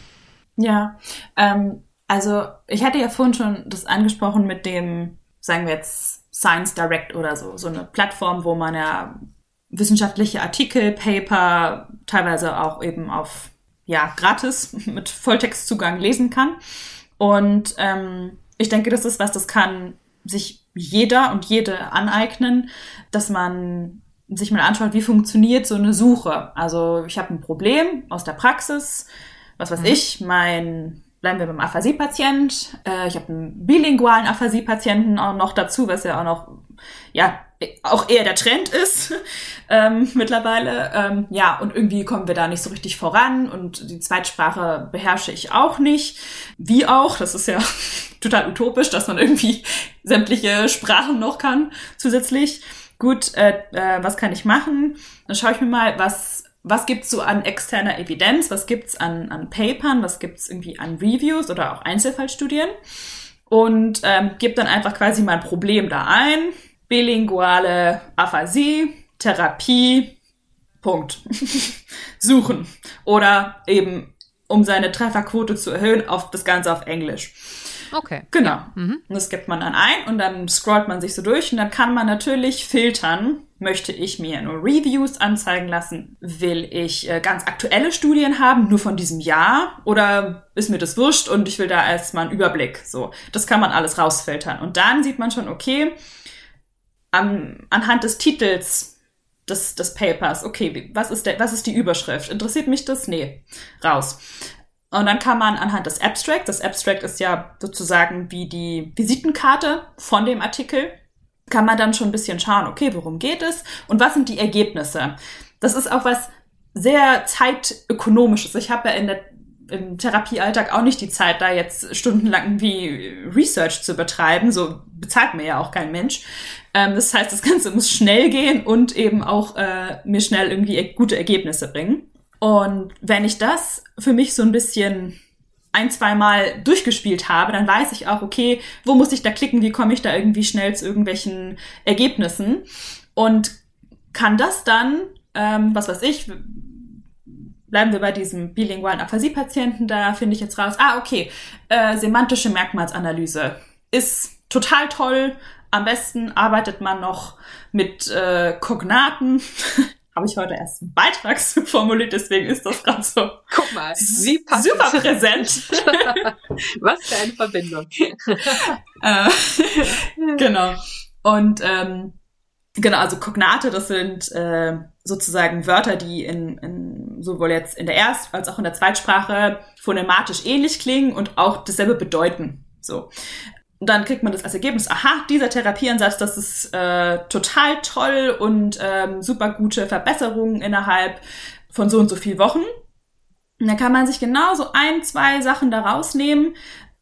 B: Ja, ähm, also ich hatte ja vorhin schon das angesprochen mit dem, sagen wir jetzt, Science Direct oder so, so eine Plattform, wo man ja wissenschaftliche Artikel, Paper, teilweise auch eben auf ja gratis mit Volltextzugang lesen kann. Und ähm, ich denke, das ist was, das kann sich jeder und jede aneignen, dass man sich mal anschaut, wie funktioniert so eine Suche. Also ich habe ein Problem aus der Praxis, was weiß mhm. ich, mein bleiben wir beim Aphasie-Patient. Äh, ich habe einen bilingualen Aphasie-Patienten auch noch dazu, was ja auch noch, ja, auch eher der Trend ist ähm, mittlerweile. Ähm, ja, und irgendwie kommen wir da nicht so richtig voran und die Zweitsprache beherrsche ich auch nicht. Wie auch, das ist ja total utopisch, dass man irgendwie sämtliche Sprachen noch kann zusätzlich. Gut, äh, äh, was kann ich machen? Dann schaue ich mir mal, was was gibt's so an externer Evidenz, was gibt's an, an Papern, was gibt's irgendwie an Reviews oder auch Einzelfallstudien und ähm, gebe dann einfach quasi mein Problem da ein. Bilinguale Aphasie, Therapie, Punkt. Suchen. Oder eben um seine Trefferquote zu erhöhen, auf das Ganze auf Englisch.
A: Okay.
B: Genau.
A: Ja. Mhm.
B: Und das gibt man dann ein und dann scrollt man sich so durch und dann kann man natürlich filtern. Möchte ich mir nur Reviews anzeigen lassen? Will ich äh, ganz aktuelle Studien haben, nur von diesem Jahr? Oder ist mir das wurscht und ich will da erstmal einen Überblick? So, das kann man alles rausfiltern. Und dann sieht man schon, okay, an, anhand des Titels des, des Papers, okay, was ist, der, was ist die Überschrift? Interessiert mich das? Nee, raus. Und dann kann man anhand des Abstract, das Abstract ist ja sozusagen wie die Visitenkarte von dem Artikel, kann man dann schon ein bisschen schauen, okay, worum geht es und was sind die Ergebnisse. Das ist auch was sehr zeitökonomisches. Ich habe ja in der, im Therapiealltag auch nicht die Zeit, da jetzt stundenlang wie Research zu betreiben. So bezahlt mir ja auch kein Mensch. Ähm, das heißt, das Ganze muss schnell gehen und eben auch äh, mir schnell irgendwie gute Ergebnisse bringen. Und wenn ich das für mich so ein bisschen ein, zwei Mal durchgespielt habe, dann weiß ich auch, okay, wo muss ich da klicken, wie komme ich da irgendwie schnell zu irgendwelchen Ergebnissen und kann das dann, ähm, was weiß ich, bleiben wir bei diesem bilingualen Aphasie-Patienten, da finde ich jetzt raus, ah, okay, äh, semantische Merkmalsanalyse ist total toll. Am besten arbeitet man noch mit äh, Kognaten. habe ich heute erst einen Beitrag formuliert, deswegen ist das gerade so.
A: Guck mal, wie passt
B: super präsent.
A: Was für eine Verbindung.
B: äh, genau. Und ähm, genau, also Kognate, das sind äh, sozusagen Wörter, die in, in sowohl jetzt in der Erst- als auch in der Zweitsprache phonematisch ähnlich klingen und auch dasselbe bedeuten. So. Und dann kriegt man das als Ergebnis, aha, dieser Therapieansatz, das ist äh, total toll und ähm, super gute Verbesserungen innerhalb von so und so viel Wochen. Und dann kann man sich genau so ein, zwei Sachen da rausnehmen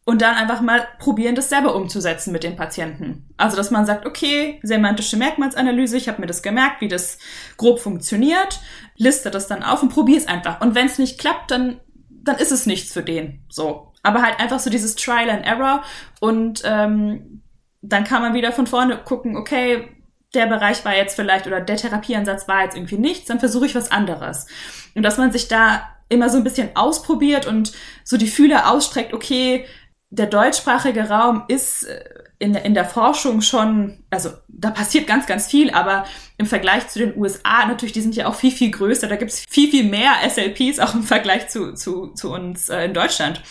B: und dann einfach mal probieren, das selber umzusetzen mit den Patienten. Also, dass man sagt, okay, semantische Merkmalsanalyse, ich habe mir das gemerkt, wie das grob funktioniert, liste das dann auf und probiere es einfach. Und wenn es nicht klappt, dann, dann ist es nichts für den. So aber halt einfach so dieses Trial and Error und ähm, dann kann man wieder von vorne gucken, okay, der Bereich war jetzt vielleicht oder der Therapieansatz war jetzt irgendwie nichts, dann versuche ich was anderes. Und dass man sich da immer so ein bisschen ausprobiert und so die Fühler ausstreckt, okay, der deutschsprachige Raum ist äh, in, in der Forschung schon, also da passiert ganz, ganz viel, aber im Vergleich zu den USA natürlich, die sind ja auch viel, viel größer, da gibt's viel, viel mehr SLPs auch im Vergleich zu, zu, zu uns äh, in Deutschland.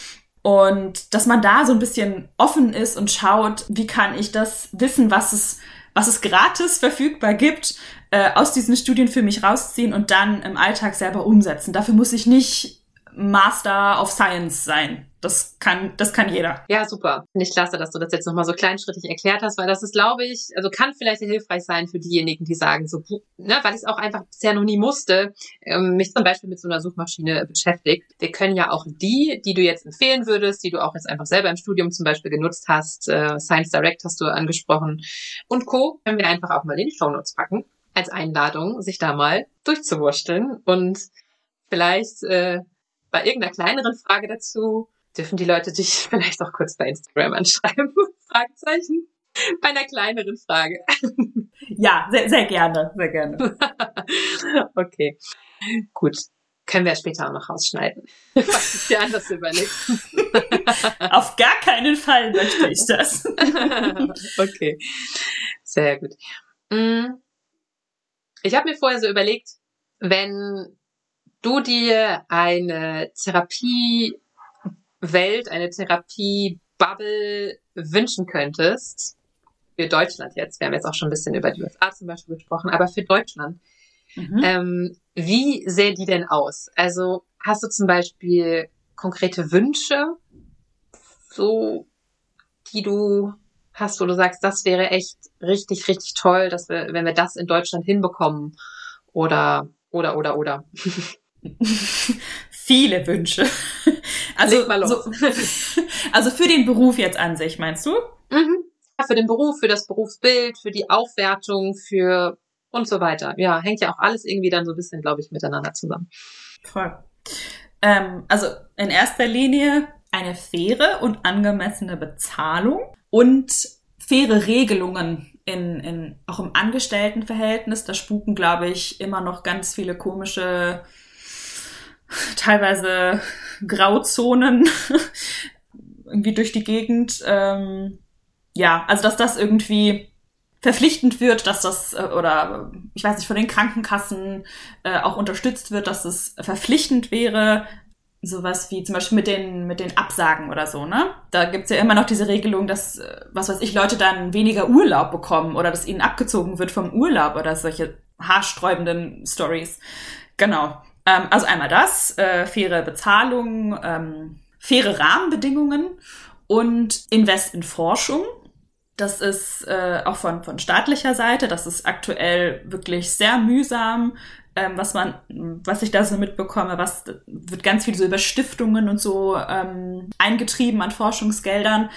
B: Und dass man da so ein bisschen offen ist und schaut, wie kann ich das Wissen, was es, was es gratis verfügbar gibt, äh, aus diesen Studien für mich rausziehen und dann im Alltag selber umsetzen. Dafür muss ich nicht Master of Science sein. Das kann, das kann jeder.
A: Ja, super. Finde ich klasse, dass du das jetzt nochmal so kleinschrittig erklärt hast, weil das ist, glaube ich, also kann vielleicht hilfreich sein für diejenigen, die sagen, so, ne, weil ich es auch einfach bisher noch nie musste, ähm, mich zum Beispiel mit so einer Suchmaschine beschäftigt. Wir können ja auch die, die du jetzt empfehlen würdest, die du auch jetzt einfach selber im Studium zum Beispiel genutzt hast, äh, Science Direct hast du angesprochen und Co., können wir einfach auch mal in die Show Notes packen als Einladung, sich da mal durchzuwursteln und vielleicht äh, bei irgendeiner kleineren Frage dazu dürfen die Leute dich vielleicht auch kurz bei Instagram anschreiben? Fragezeichen. Bei einer kleineren Frage.
B: Ja, sehr, sehr gerne, sehr gerne.
A: okay, gut. Können wir später auch noch rausschneiden. Was ich dir anders überlegt.
B: Auf gar keinen Fall möchte ich das.
A: okay, sehr gut. Mm. Ich habe mir vorher so überlegt, wenn du dir eine Therapiewelt, eine Therapiebubble wünschen könntest, für Deutschland jetzt, wir haben jetzt auch schon ein bisschen über die USA zum Beispiel gesprochen, aber für Deutschland, mhm. ähm, wie sähe die denn aus? Also hast du zum Beispiel konkrete Wünsche, so, die du hast, wo du sagst, das wäre echt richtig, richtig toll, dass wir, wenn wir das in Deutschland hinbekommen, oder, oder, oder, oder.
B: Viele Wünsche. Also, so, also für den Beruf jetzt an sich, meinst du?
A: Mhm. Ja, für den Beruf, für das Berufsbild, für die Aufwertung, für und so weiter. Ja, hängt ja auch alles irgendwie dann so ein bisschen, glaube ich, miteinander zusammen.
B: Voll. Ähm, also in erster Linie eine faire und angemessene Bezahlung und faire Regelungen in, in, auch im Angestelltenverhältnis. Da spuken, glaube ich, immer noch ganz viele komische teilweise Grauzonen irgendwie durch die Gegend. Ähm, ja, also dass das irgendwie verpflichtend wird, dass das äh, oder ich weiß nicht von den Krankenkassen äh, auch unterstützt wird, dass es verpflichtend wäre, sowas wie zum Beispiel mit den mit den Absagen oder so, ne? Da gibt's ja immer noch diese Regelung, dass äh, was weiß ich Leute dann weniger Urlaub bekommen oder dass ihnen abgezogen wird vom Urlaub oder solche haarsträubenden Stories. Genau. Ähm, also einmal das, äh, faire Bezahlung, ähm, faire Rahmenbedingungen und Invest in Forschung. Das ist äh, auch von, von staatlicher Seite, das ist aktuell wirklich sehr mühsam, ähm, was man, was ich da so mitbekomme, was wird ganz viel so über Stiftungen und so ähm, eingetrieben an Forschungsgeldern.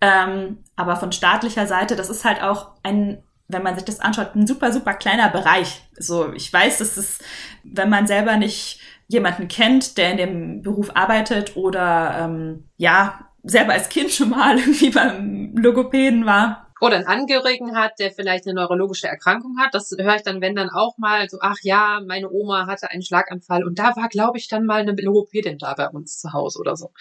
B: Ähm, aber von staatlicher Seite, das ist halt auch ein, wenn man sich das anschaut, ein super, super kleiner Bereich. So, ich weiß, dass es, wenn man selber nicht jemanden kennt, der in dem Beruf arbeitet oder ähm, ja, selber als Kind schon mal irgendwie beim Logopäden war.
A: Oder einen Angehörigen hat, der vielleicht eine neurologische Erkrankung hat. Das höre ich dann, wenn dann auch mal so, ach ja, meine Oma hatte einen Schlaganfall und da war, glaube ich, dann mal eine Logopädin da bei uns zu Hause oder so.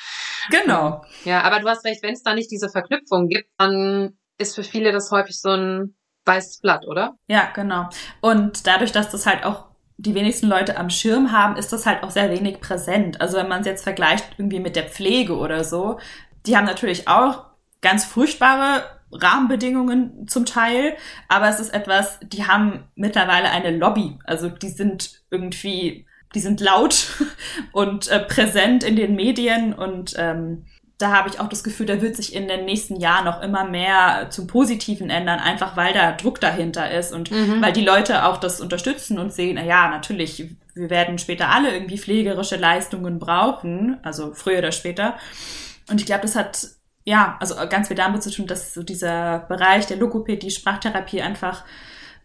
B: Genau.
A: Ja, aber du hast recht, wenn es da nicht diese Verknüpfung gibt, dann ist für viele das häufig so ein weißes Blatt, oder?
B: Ja, genau. Und dadurch, dass das halt auch die wenigsten Leute am Schirm haben, ist das halt auch sehr wenig präsent. Also wenn man es jetzt vergleicht irgendwie mit der Pflege oder so, die haben natürlich auch ganz furchtbare Rahmenbedingungen zum Teil, aber es ist etwas, die haben mittlerweile eine Lobby. Also die sind irgendwie, die sind laut und äh, präsent in den Medien und ähm, da habe ich auch das Gefühl, da wird sich in den nächsten Jahren noch immer mehr zum Positiven ändern, einfach weil da Druck dahinter ist und mhm. weil die Leute auch das unterstützen und sehen, na ja, natürlich, wir werden später alle irgendwie pflegerische Leistungen brauchen, also früher oder später. Und ich glaube, das hat ja, also ganz viel damit zu tun, dass so dieser Bereich der Logopädie, Sprachtherapie einfach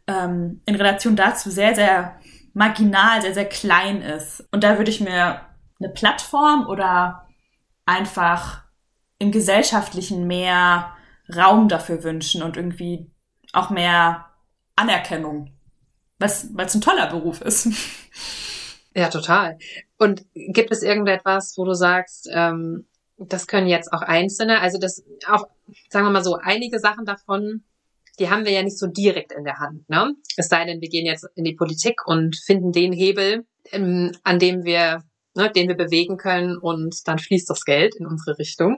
B: ähm, in Relation dazu sehr, sehr marginal, sehr, sehr klein ist. Und da würde ich mir eine Plattform oder einfach im Gesellschaftlichen mehr Raum dafür wünschen und irgendwie auch mehr Anerkennung, weil es ein toller Beruf ist.
A: Ja, total. Und gibt es irgendetwas, wo du sagst, ähm, das können jetzt auch Einzelne, also das auch, sagen wir mal so, einige Sachen davon, die haben wir ja nicht so direkt in der Hand. Ne? Es sei denn, wir gehen jetzt in die Politik und finden den Hebel, ähm, an dem wir, ne, den wir bewegen können und dann fließt das Geld in unsere Richtung.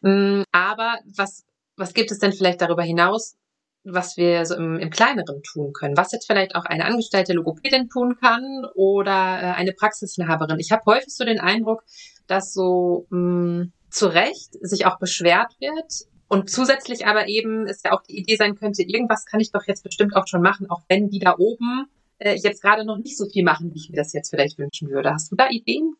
A: Mm, aber was, was gibt es denn vielleicht darüber hinaus, was wir so im, im Kleineren tun können, was jetzt vielleicht auch eine angestellte Logopädin tun kann oder äh, eine Praxisinhaberin. Ich habe häufig so den Eindruck, dass so mh, mm, zu Recht sich auch beschwert wird. Und zusätzlich aber eben ist ja auch die Idee sein könnte, irgendwas kann ich doch jetzt bestimmt auch schon machen, auch wenn die da oben äh, jetzt gerade noch nicht so viel machen, wie ich mir das jetzt vielleicht wünschen würde. Hast du da Ideen?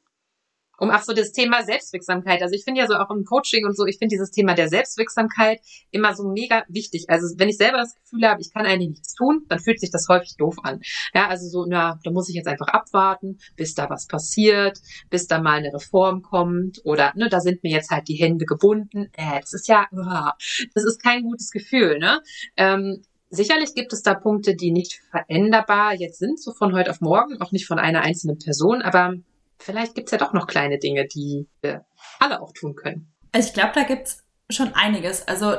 A: um auch so das Thema Selbstwirksamkeit. Also ich finde ja so auch im Coaching und so, ich finde dieses Thema der Selbstwirksamkeit immer so mega wichtig. Also wenn ich selber das Gefühl habe, ich kann eigentlich nichts tun, dann fühlt sich das häufig doof an. Ja, also so, na, da muss ich jetzt einfach abwarten, bis da was passiert, bis da mal eine Reform kommt oder, ne, da sind mir jetzt halt die Hände gebunden. Äh, das ist ja, das ist kein gutes Gefühl, ne? Ähm, Sicherlich gibt es da Punkte, die nicht veränderbar jetzt sind, so von heute auf morgen, auch nicht von einer einzelnen Person, aber vielleicht gibt's ja doch noch kleine Dinge, die wir alle auch tun können.
B: Also ich glaube, da gibt's schon einiges. Also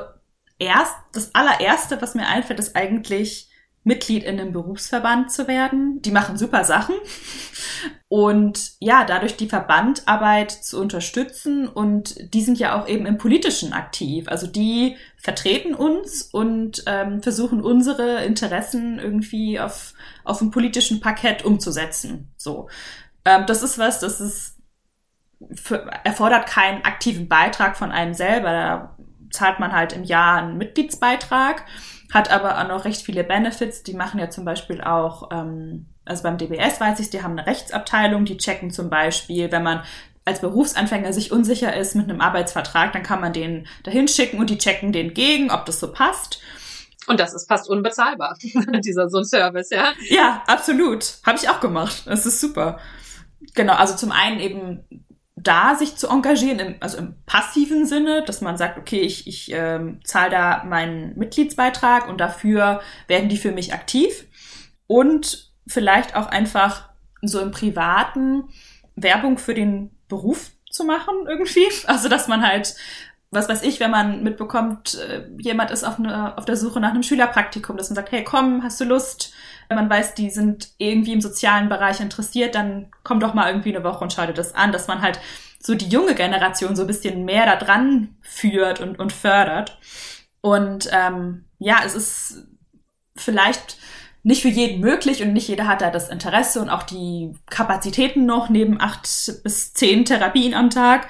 B: erst, das allererste, was mir einfällt, ist eigentlich Mitglied in einem Berufsverband zu werden. Die machen super Sachen. Und ja, dadurch die Verbandarbeit zu unterstützen. Und die sind ja auch eben im Politischen aktiv. Also die vertreten uns und ähm, versuchen unsere Interessen irgendwie auf, auf dem politischen Parkett umzusetzen. So. Ähm, das ist was, das ist für, erfordert keinen aktiven Beitrag von einem selber. Da zahlt man halt im Jahr einen Mitgliedsbeitrag, hat aber auch noch recht viele Benefits. Die machen ja zum Beispiel auch, ähm, also beim DBS weiß ich, die haben eine Rechtsabteilung, die checken zum Beispiel, wenn man als Berufsanfänger sich unsicher ist mit einem Arbeitsvertrag, dann kann man den dahin schicken und die checken den gegen, ob das so passt.
A: Und das ist fast unbezahlbar, dieser so ein Service, ja?
B: Ja, absolut. Habe ich auch gemacht. Das ist super. Genau, also zum einen eben da sich zu engagieren, im, also im passiven Sinne, dass man sagt, okay, ich, ich ähm, zahle da meinen Mitgliedsbeitrag und dafür werden die für mich aktiv. Und vielleicht auch einfach so im Privaten Werbung für den Beruf zu machen irgendwie. Also dass man halt was weiß ich, wenn man mitbekommt, äh, jemand ist auf, eine, auf der Suche nach einem Schülerpraktikum, dass man sagt, hey, komm, hast du Lust? Wenn man weiß, die sind irgendwie im sozialen Bereich interessiert, dann komm doch mal irgendwie eine Woche und schau dir das an, dass man halt so die junge Generation so ein bisschen mehr da dran führt und, und fördert. Und ähm, ja, es ist vielleicht nicht für jeden möglich und nicht jeder hat da das Interesse und auch die Kapazitäten noch neben acht bis zehn Therapien am Tag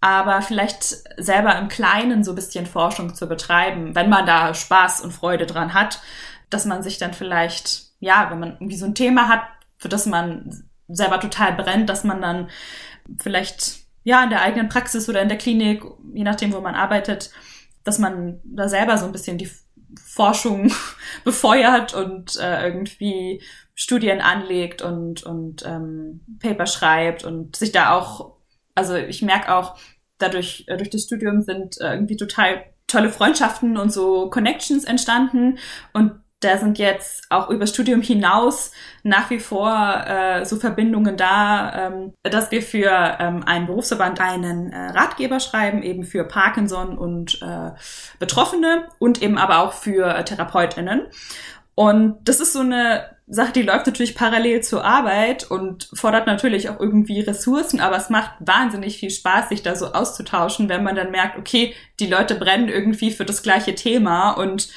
B: aber vielleicht selber im Kleinen so ein bisschen Forschung zu betreiben, wenn man da Spaß und Freude dran hat, dass man sich dann vielleicht, ja, wenn man irgendwie so ein Thema hat, für das man selber total brennt, dass man dann vielleicht, ja, in der eigenen Praxis oder in der Klinik, je nachdem, wo man arbeitet, dass man da selber so ein bisschen die Forschung befeuert und äh, irgendwie Studien anlegt und, und ähm, Paper schreibt und sich da auch also ich merke auch, dadurch, äh, durch das Studium sind äh, irgendwie total tolle Freundschaften und so Connections entstanden und da sind jetzt auch über Studium hinaus nach wie vor äh, so Verbindungen da, ähm, dass wir für ähm, einen Berufsverband einen äh, Ratgeber schreiben, eben für Parkinson und äh, Betroffene und eben aber auch für äh, Therapeutinnen. Und das ist so eine Sache, die läuft natürlich parallel zur Arbeit und fordert natürlich auch irgendwie Ressourcen, aber es macht wahnsinnig viel Spaß, sich da so auszutauschen, wenn man dann merkt, okay, die Leute brennen irgendwie für das gleiche Thema und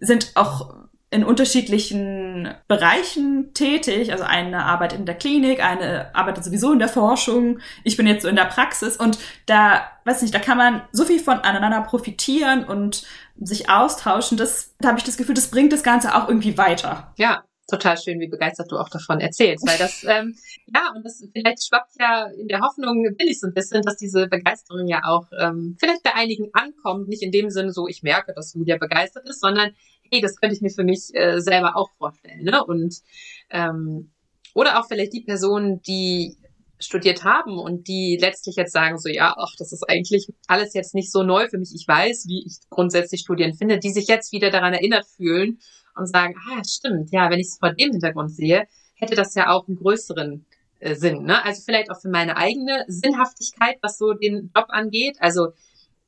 B: sind auch in unterschiedlichen Bereichen tätig. Also eine arbeitet in der Klinik, eine arbeitet sowieso in der Forschung. Ich bin jetzt so in der Praxis und da, weiß nicht, da kann man so viel von aneinander profitieren und sich austauschen, das, da habe ich das Gefühl, das bringt das Ganze auch irgendwie weiter.
A: Ja, total schön, wie begeistert du auch davon erzählst, weil das, ähm, ja, und das vielleicht schwappt ja in der Hoffnung, bin ich so ein bisschen, dass diese Begeisterung ja auch ähm, vielleicht bei einigen ankommt, nicht in dem Sinne so, ich merke, dass Julia begeistert ist, sondern hey, das könnte ich mir für mich äh, selber auch vorstellen, ne? Und ähm, oder auch vielleicht die Personen, die studiert haben und die letztlich jetzt sagen so, ja, ach, das ist eigentlich alles jetzt nicht so neu für mich. Ich weiß, wie ich grundsätzlich Studien finde, die sich jetzt wieder daran erinnert fühlen und sagen, ah, stimmt, ja, wenn ich es vor dem Hintergrund sehe, hätte das ja auch einen größeren äh, Sinn. Ne? Also vielleicht auch für meine eigene Sinnhaftigkeit, was so den Job angeht. Also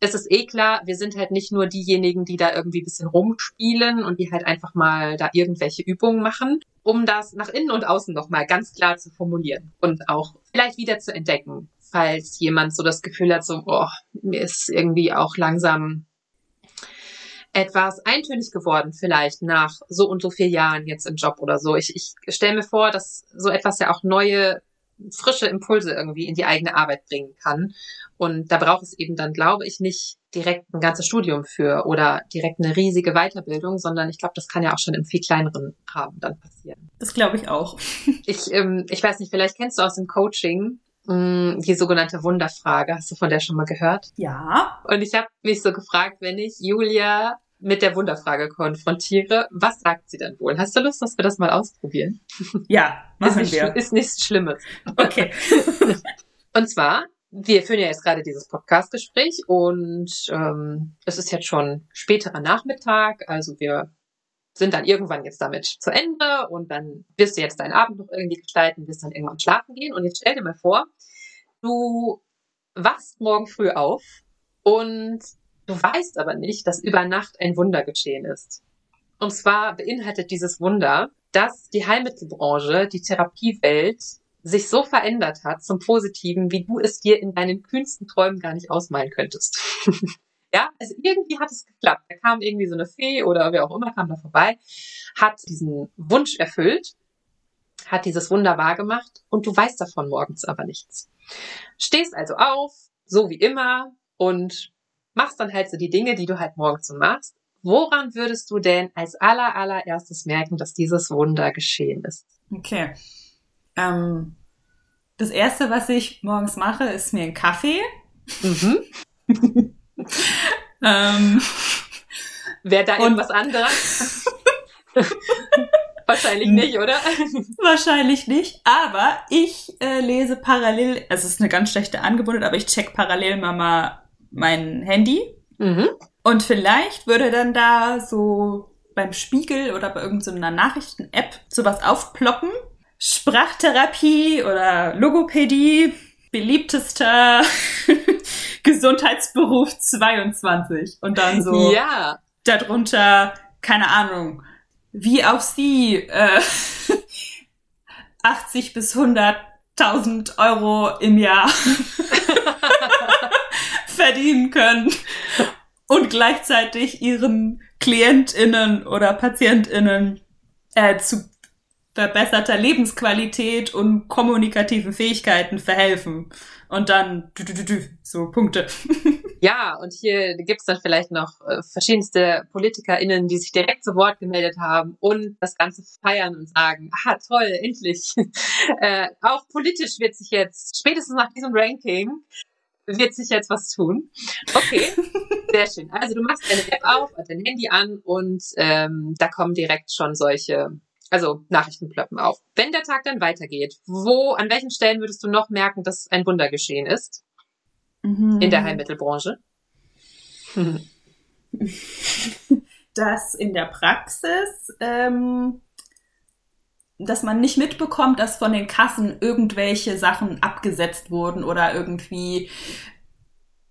A: es ist eh klar, wir sind halt nicht nur diejenigen, die da irgendwie bisschen rumspielen und die halt einfach mal da irgendwelche Übungen machen, um das nach innen und außen nochmal ganz klar zu formulieren und auch vielleicht wieder zu entdecken, falls jemand so das Gefühl hat, so, oh, mir ist irgendwie auch langsam etwas eintönig geworden, vielleicht nach so und so vier Jahren jetzt im Job oder so. Ich, ich stelle mir vor, dass so etwas ja auch neue, frische Impulse irgendwie in die eigene Arbeit bringen kann. Und da braucht es eben dann, glaube ich, nicht direkt ein ganzes Studium für oder direkt eine riesige Weiterbildung, sondern ich glaube, das kann ja auch schon im viel kleineren Rahmen dann passieren.
B: Das glaube ich auch.
A: ich, ähm, ich weiß nicht, vielleicht kennst du aus dem Coaching mm, die sogenannte Wunderfrage. Hast du von der schon mal gehört?
B: Ja.
A: Und ich habe mich so gefragt, wenn ich Julia mit der Wunderfrage konfrontiere, was sagt sie denn wohl? Hast du Lust, dass wir das mal ausprobieren?
B: Ja, machen
A: ist
B: nicht,
A: wir. Ist nichts Schlimmes.
B: Okay.
A: und zwar, wir führen ja jetzt gerade dieses Podcast-Gespräch und ähm, es ist jetzt schon späterer Nachmittag, also wir sind dann irgendwann jetzt damit zu Ende und dann wirst du jetzt deinen Abend noch irgendwie gestalten, wirst dann irgendwann schlafen gehen und jetzt stell dir mal vor, du wachst morgen früh auf und Du weißt aber nicht, dass über Nacht ein Wunder geschehen ist. Und zwar beinhaltet dieses Wunder, dass die Heilmittelbranche, die Therapiewelt sich so verändert hat zum Positiven, wie du es dir in deinen kühnsten Träumen gar nicht ausmalen könntest. ja, also irgendwie hat es geklappt. Da kam irgendwie so eine Fee oder wer auch immer kam da vorbei, hat diesen Wunsch erfüllt, hat dieses Wunder wahrgemacht und du weißt davon morgens aber nichts. Stehst also auf, so wie immer und machst dann halt so die Dinge, die du halt morgens so machst. Woran würdest du denn als aller, allererstes merken, dass dieses Wunder geschehen ist?
B: Okay. Ähm, das erste, was ich morgens mache, ist mir ein Kaffee. Mhm.
A: ähm, Wäre da irgendwas anderes? Wahrscheinlich nicht, oder?
B: Wahrscheinlich nicht. Aber ich äh, lese parallel, also es ist eine ganz schlechte Angewohnheit, aber ich check parallel mal mein Handy. Mhm. Und vielleicht würde dann da so beim Spiegel oder bei irgendeiner Nachrichten-App sowas aufploppen. Sprachtherapie oder Logopädie, beliebtester Gesundheitsberuf 22. Und dann so
A: Ja.
B: darunter, keine Ahnung, wie auch sie äh, 80 bis 100.000 Euro im Jahr verdienen können und gleichzeitig ihren KlientInnen oder PatientInnen äh, zu verbesserter Lebensqualität und kommunikativen Fähigkeiten verhelfen. Und dann dü, dü, dü, so Punkte.
A: Ja, und hier gibt's dann vielleicht noch äh, verschiedenste PolitikerInnen, die sich direkt zu Wort gemeldet haben und das Ganze feiern und sagen, ah, toll, endlich. äh, auch politisch wird sich jetzt, spätestens nach diesem Ranking, wird sich jetzt was tun. Okay, sehr schön. Also du machst deine App auf, dein Handy an und ähm, da kommen direkt schon solche, also Nachrichtenplöppen auf. Wenn der Tag dann weitergeht, wo, an welchen Stellen würdest du noch merken, dass ein Wunder geschehen ist in der Heilmittelbranche?
B: dass in der Praxis, ähm, dass man nicht mitbekommt, dass von den Kassen irgendwelche Sachen abgesetzt wurden oder irgendwie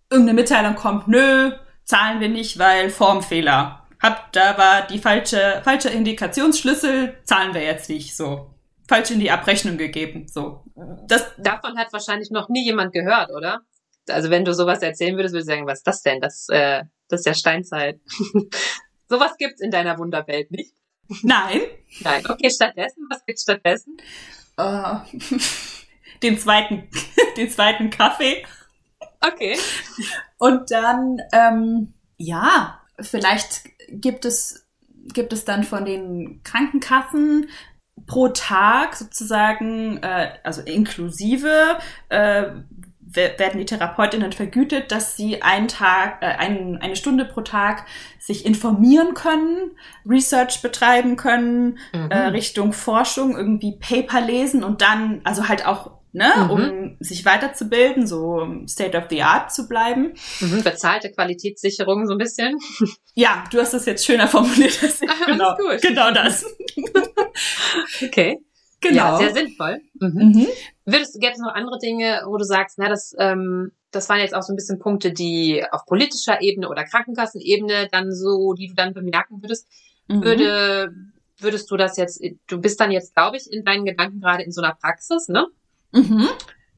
B: irgendeine Mitteilung kommt, nö, zahlen wir nicht, weil Formfehler. Hab, da war die falsche, falsche Indikationsschlüssel, zahlen wir jetzt nicht, so. Falsch in die Abrechnung gegeben, so. Das,
A: Davon hat wahrscheinlich noch nie jemand gehört, oder? Also wenn du sowas erzählen würdest, würdest du sagen, was ist das denn? Das, äh, das ist ja Steinzeit. sowas gibt's in deiner Wunderwelt nicht.
B: Nein,
A: Nein. Okay, stattdessen, was gibt's stattdessen?
B: äh, den zweiten, den zweiten Kaffee.
A: Okay.
B: Und dann, ähm, ja, vielleicht gibt es, gibt es dann von den Krankenkassen pro Tag sozusagen, äh, also inklusive, äh, werden die Therapeutinnen vergütet, dass sie einen Tag, äh, ein, eine Stunde pro Tag sich informieren können, Research betreiben können,
A: Mhm.
B: äh, Richtung Forschung, irgendwie Paper lesen und dann, also halt auch, ne,
A: Mhm.
B: um sich weiterzubilden, so State of the Art zu bleiben.
A: Mhm. Bezahlte Qualitätssicherung so ein bisschen.
B: Ja, du hast das jetzt schöner formuliert als ich.
A: Ah,
B: Genau,
A: gut.
B: genau das.
A: Okay.
B: Genau.
A: Ja, sehr sinnvoll. Mhm.
B: mhm.
A: Würdest, gäbe es noch andere Dinge, wo du sagst, na, das, ähm, das waren jetzt auch so ein bisschen Punkte, die auf politischer Ebene oder Krankenkassenebene dann so, die du dann bemerken würdest,
B: Mhm.
A: würde, würdest du das jetzt, du bist dann jetzt, glaube ich, in deinen Gedanken gerade in so einer Praxis, ne?
B: Mhm.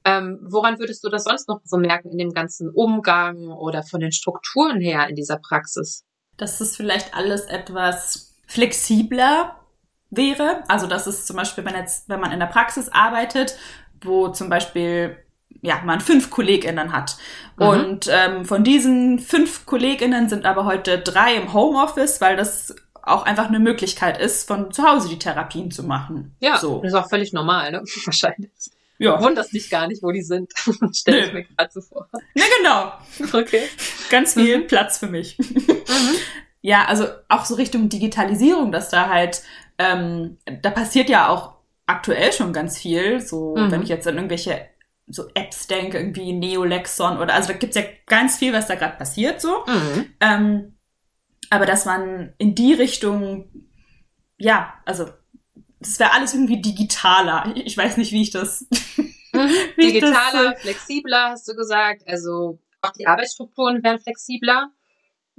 A: Ähm, woran würdest du das sonst noch so merken in dem ganzen Umgang oder von den Strukturen her in dieser Praxis?
B: Dass es vielleicht alles etwas flexibler wäre. Also, dass es zum Beispiel, wenn jetzt, wenn man in der Praxis arbeitet, wo zum Beispiel ja, man fünf KollegInnen hat.
A: Mhm.
B: Und ähm, von diesen fünf KollegInnen sind aber heute drei im Homeoffice, weil das auch einfach eine Möglichkeit ist, von zu Hause die Therapien zu machen.
A: Ja,
B: so.
A: das ist auch völlig normal, ne? Wahrscheinlich.
B: Ja,
A: Wunderst dich gar nicht, wo die sind. Stell ich mir gerade so vor.
B: ja genau.
A: Okay.
B: Ganz viel Platz für mich.
A: Mhm.
B: Ja, also auch so Richtung Digitalisierung, dass da halt, ähm, da passiert ja auch aktuell schon ganz viel. So,
A: Mhm.
B: wenn ich jetzt an irgendwelche so Apps denke, irgendwie Neolexon oder also da gibt's ja ganz viel, was da gerade passiert so.
A: Mhm.
B: Ähm, aber dass man in die Richtung, ja, also das wäre alles irgendwie digitaler. Ich, weiß nicht, wie ich das.
A: Mhm.
B: Wie ich das,
A: Digitaler, flexibler, hast du gesagt. Also auch die Arbeitsstrukturen wären flexibler.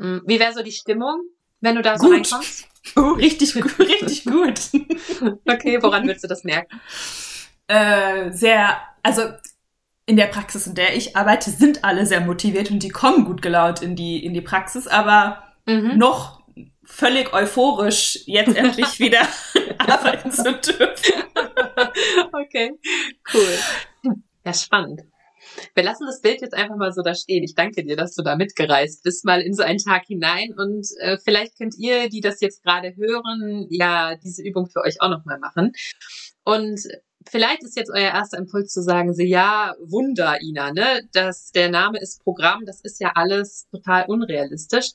A: Mhm. Wie wäre so die Stimmung, wenn du da so
B: Gut.
A: reinkommst?
B: richtig, gu- richtig gut.
A: Okay, woran würdest du das merken?
B: äh, sehr, also in der Praxis, in der ich arbeite, sind alle sehr motiviert und die kommen gut gelaunt in die, in die Praxis, aber
A: Mhm.
B: noch völlig euphorisch, jetzt endlich wieder arbeiten zu dürfen.
A: okay, cool. Ja, spannend. Wir lassen das Bild jetzt einfach mal so da stehen. Ich danke dir, dass du da mitgereist bist, mal in so einen Tag hinein. Und äh, vielleicht könnt ihr, die das jetzt gerade hören, ja diese Übung für euch auch nochmal machen. Und vielleicht ist jetzt euer erster Impuls zu sagen, so ja, Wunder, Ina, ne? Das, der Name ist Programm, das ist ja alles total unrealistisch.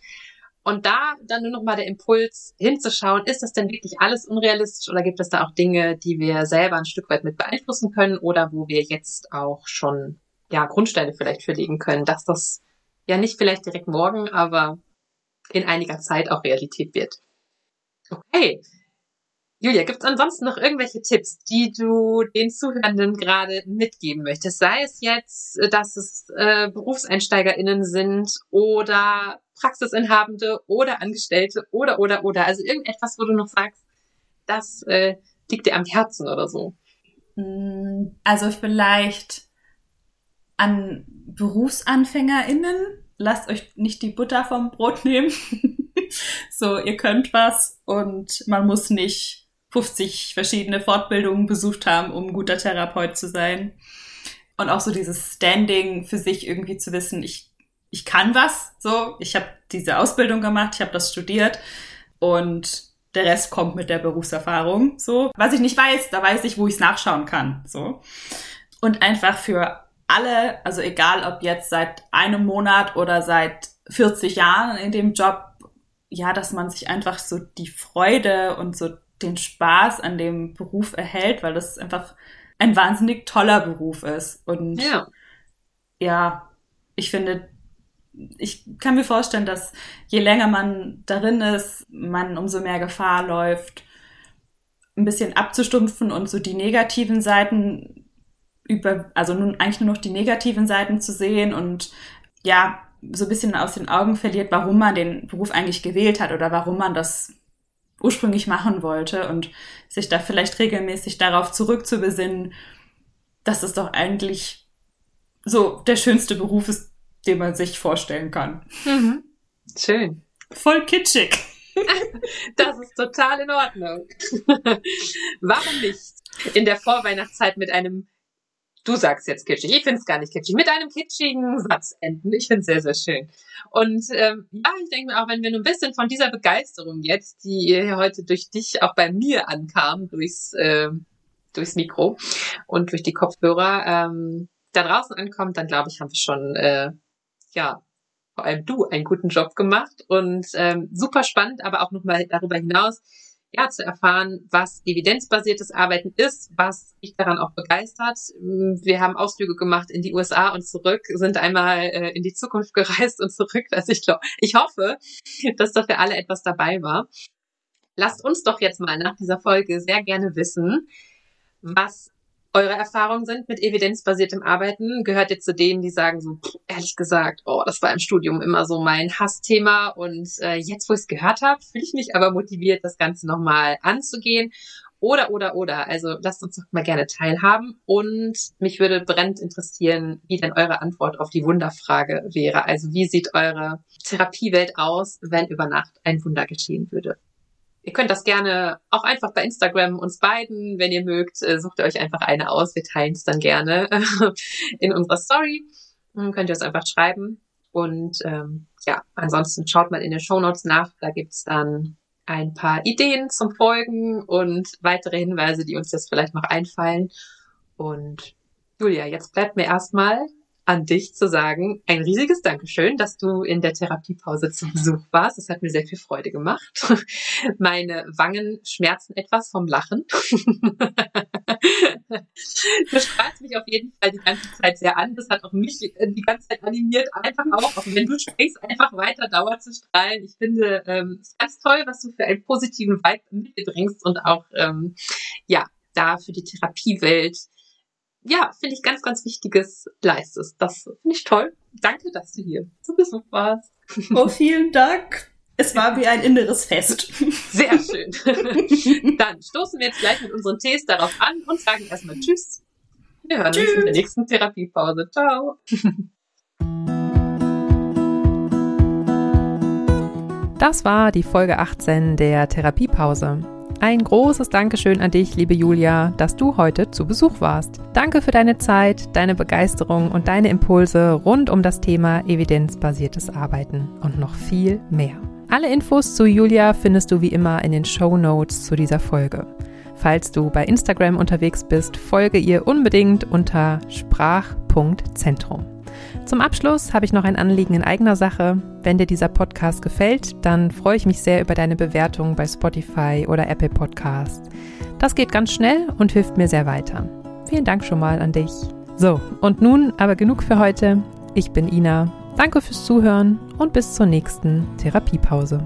A: Und da dann nur noch mal der Impuls hinzuschauen, ist das denn wirklich alles unrealistisch oder gibt es da auch Dinge, die wir selber ein Stück weit mit beeinflussen können oder wo wir jetzt auch schon ja Grundsteine vielleicht für legen können, dass das ja nicht vielleicht direkt morgen, aber in einiger Zeit auch Realität wird. Okay. Julia, gibt es ansonsten noch irgendwelche Tipps, die du den Zuhörenden gerade mitgeben möchtest? Sei es jetzt, dass es äh, BerufseinsteigerInnen sind oder Praxisinhabende oder Angestellte oder, oder, oder. Also irgendetwas, wo du noch sagst, das äh, liegt dir am Herzen oder so.
B: Mm, also vielleicht an BerufsanfängerInnen, lasst euch nicht die Butter vom Brot nehmen. so, ihr könnt was und man muss nicht 50 verschiedene Fortbildungen besucht haben, um ein guter Therapeut zu sein. Und auch so dieses Standing für sich irgendwie zu wissen, ich, ich kann was, so, ich habe diese Ausbildung gemacht, ich habe das studiert und der Rest kommt mit der Berufserfahrung, so. Was ich nicht weiß, da weiß ich, wo ich es nachschauen kann, so. Und einfach für alle, also egal ob jetzt seit einem Monat oder seit 40 Jahren in dem Job, ja, dass man sich einfach so die Freude und so den Spaß an dem Beruf erhält, weil das einfach ein wahnsinnig toller Beruf ist. Und ja, ja ich finde, ich kann mir vorstellen, dass je länger man darin ist, man umso mehr Gefahr läuft, ein bisschen abzustumpfen und so die negativen Seiten über, also nun eigentlich nur noch die negativen Seiten zu sehen und ja, so ein bisschen aus den Augen verliert, warum man den Beruf eigentlich gewählt hat oder warum man das ursprünglich machen wollte und sich da vielleicht regelmäßig darauf zurückzubesinnen, dass es doch eigentlich so der schönste Beruf ist, den man sich vorstellen kann.
A: Mhm. Schön.
B: Voll kitschig.
A: Das ist total in Ordnung. Warum nicht in der Vorweihnachtszeit mit einem Du sagst jetzt kitschig. Ich finde es gar nicht kitschig. Mit einem kitschigen Satz enden. Ich finde es sehr, sehr schön. Und ähm, ja, ich denke mir auch, wenn wir nur ein bisschen von dieser Begeisterung jetzt, die heute durch dich auch bei mir ankam, durchs, äh, durchs Mikro und durch die Kopfhörer, ähm, da draußen ankommt, dann glaube ich, haben wir schon, äh, ja, vor allem du einen guten Job gemacht und ähm, super spannend, aber auch nochmal darüber hinaus ja, zu erfahren, was evidenzbasiertes Arbeiten ist, was mich daran auch begeistert. Wir haben Ausflüge gemacht in die USA und zurück, sind einmal äh, in die Zukunft gereist und zurück. Also ich glaube, ich hoffe, dass da für alle etwas dabei war. Lasst uns doch jetzt mal nach dieser Folge sehr gerne wissen, was eure Erfahrungen sind mit evidenzbasiertem Arbeiten? Gehört ihr zu denen, die sagen so, ehrlich gesagt, oh, das war im Studium immer so mein Hassthema und äh, jetzt, wo ich es gehört habe, fühle ich mich aber motiviert, das Ganze nochmal anzugehen. Oder, oder, oder. Also lasst uns doch mal gerne teilhaben. Und mich würde brennend interessieren, wie denn eure Antwort auf die Wunderfrage wäre. Also wie sieht eure Therapiewelt aus, wenn über Nacht ein Wunder geschehen würde? Ihr könnt das gerne auch einfach bei Instagram uns beiden, wenn ihr mögt, äh, sucht ihr euch einfach eine aus. Wir teilen es dann gerne in unserer Story. Dann könnt ihr es einfach schreiben. Und ähm, ja, ansonsten schaut mal in den Show Notes nach. Da gibt's dann ein paar Ideen zum Folgen und weitere Hinweise, die uns jetzt vielleicht noch einfallen. Und Julia, jetzt bleibt mir erstmal an dich zu sagen, ein riesiges Dankeschön, dass du in der Therapiepause zu Besuch warst. Das hat mir sehr viel Freude gemacht. Meine Wangen schmerzen etwas vom Lachen. du strahlst mich auf jeden Fall die ganze Zeit sehr an. Das hat auch mich die ganze Zeit animiert, einfach auch, auch wenn du sprichst, einfach weiter dauer zu strahlen. Ich finde ähm, es ganz toll, was du für einen positiven Vibe mitbringst und auch ähm, ja da für die Therapiewelt ja, finde ich ganz, ganz Wichtiges leistest. Das finde ich toll. Danke, dass du hier zu Besuch warst.
B: Oh, vielen Dank. Es war wie ein inneres Fest.
A: Sehr schön. Dann stoßen wir jetzt gleich mit unseren Tees darauf an und sagen erstmal Tschüss. Wir hören Tschüss. uns in der nächsten Therapiepause. Ciao.
C: Das war die Folge 18 der Therapiepause. Ein großes Dankeschön an dich, liebe Julia, dass du heute zu Besuch warst. Danke für deine Zeit, deine Begeisterung und deine Impulse rund um das Thema evidenzbasiertes Arbeiten und noch viel mehr. Alle Infos zu Julia findest du wie immer in den Show Notes zu dieser Folge. Falls du bei Instagram unterwegs bist, folge ihr unbedingt unter sprach.zentrum. Zum Abschluss habe ich noch ein Anliegen in eigener Sache. Wenn dir dieser Podcast gefällt, dann freue ich mich sehr über deine Bewertung bei Spotify oder Apple Podcast. Das geht ganz schnell und hilft mir sehr weiter. Vielen Dank schon mal an dich. So, und nun aber genug für heute. Ich bin Ina. Danke fürs Zuhören und bis zur nächsten Therapiepause.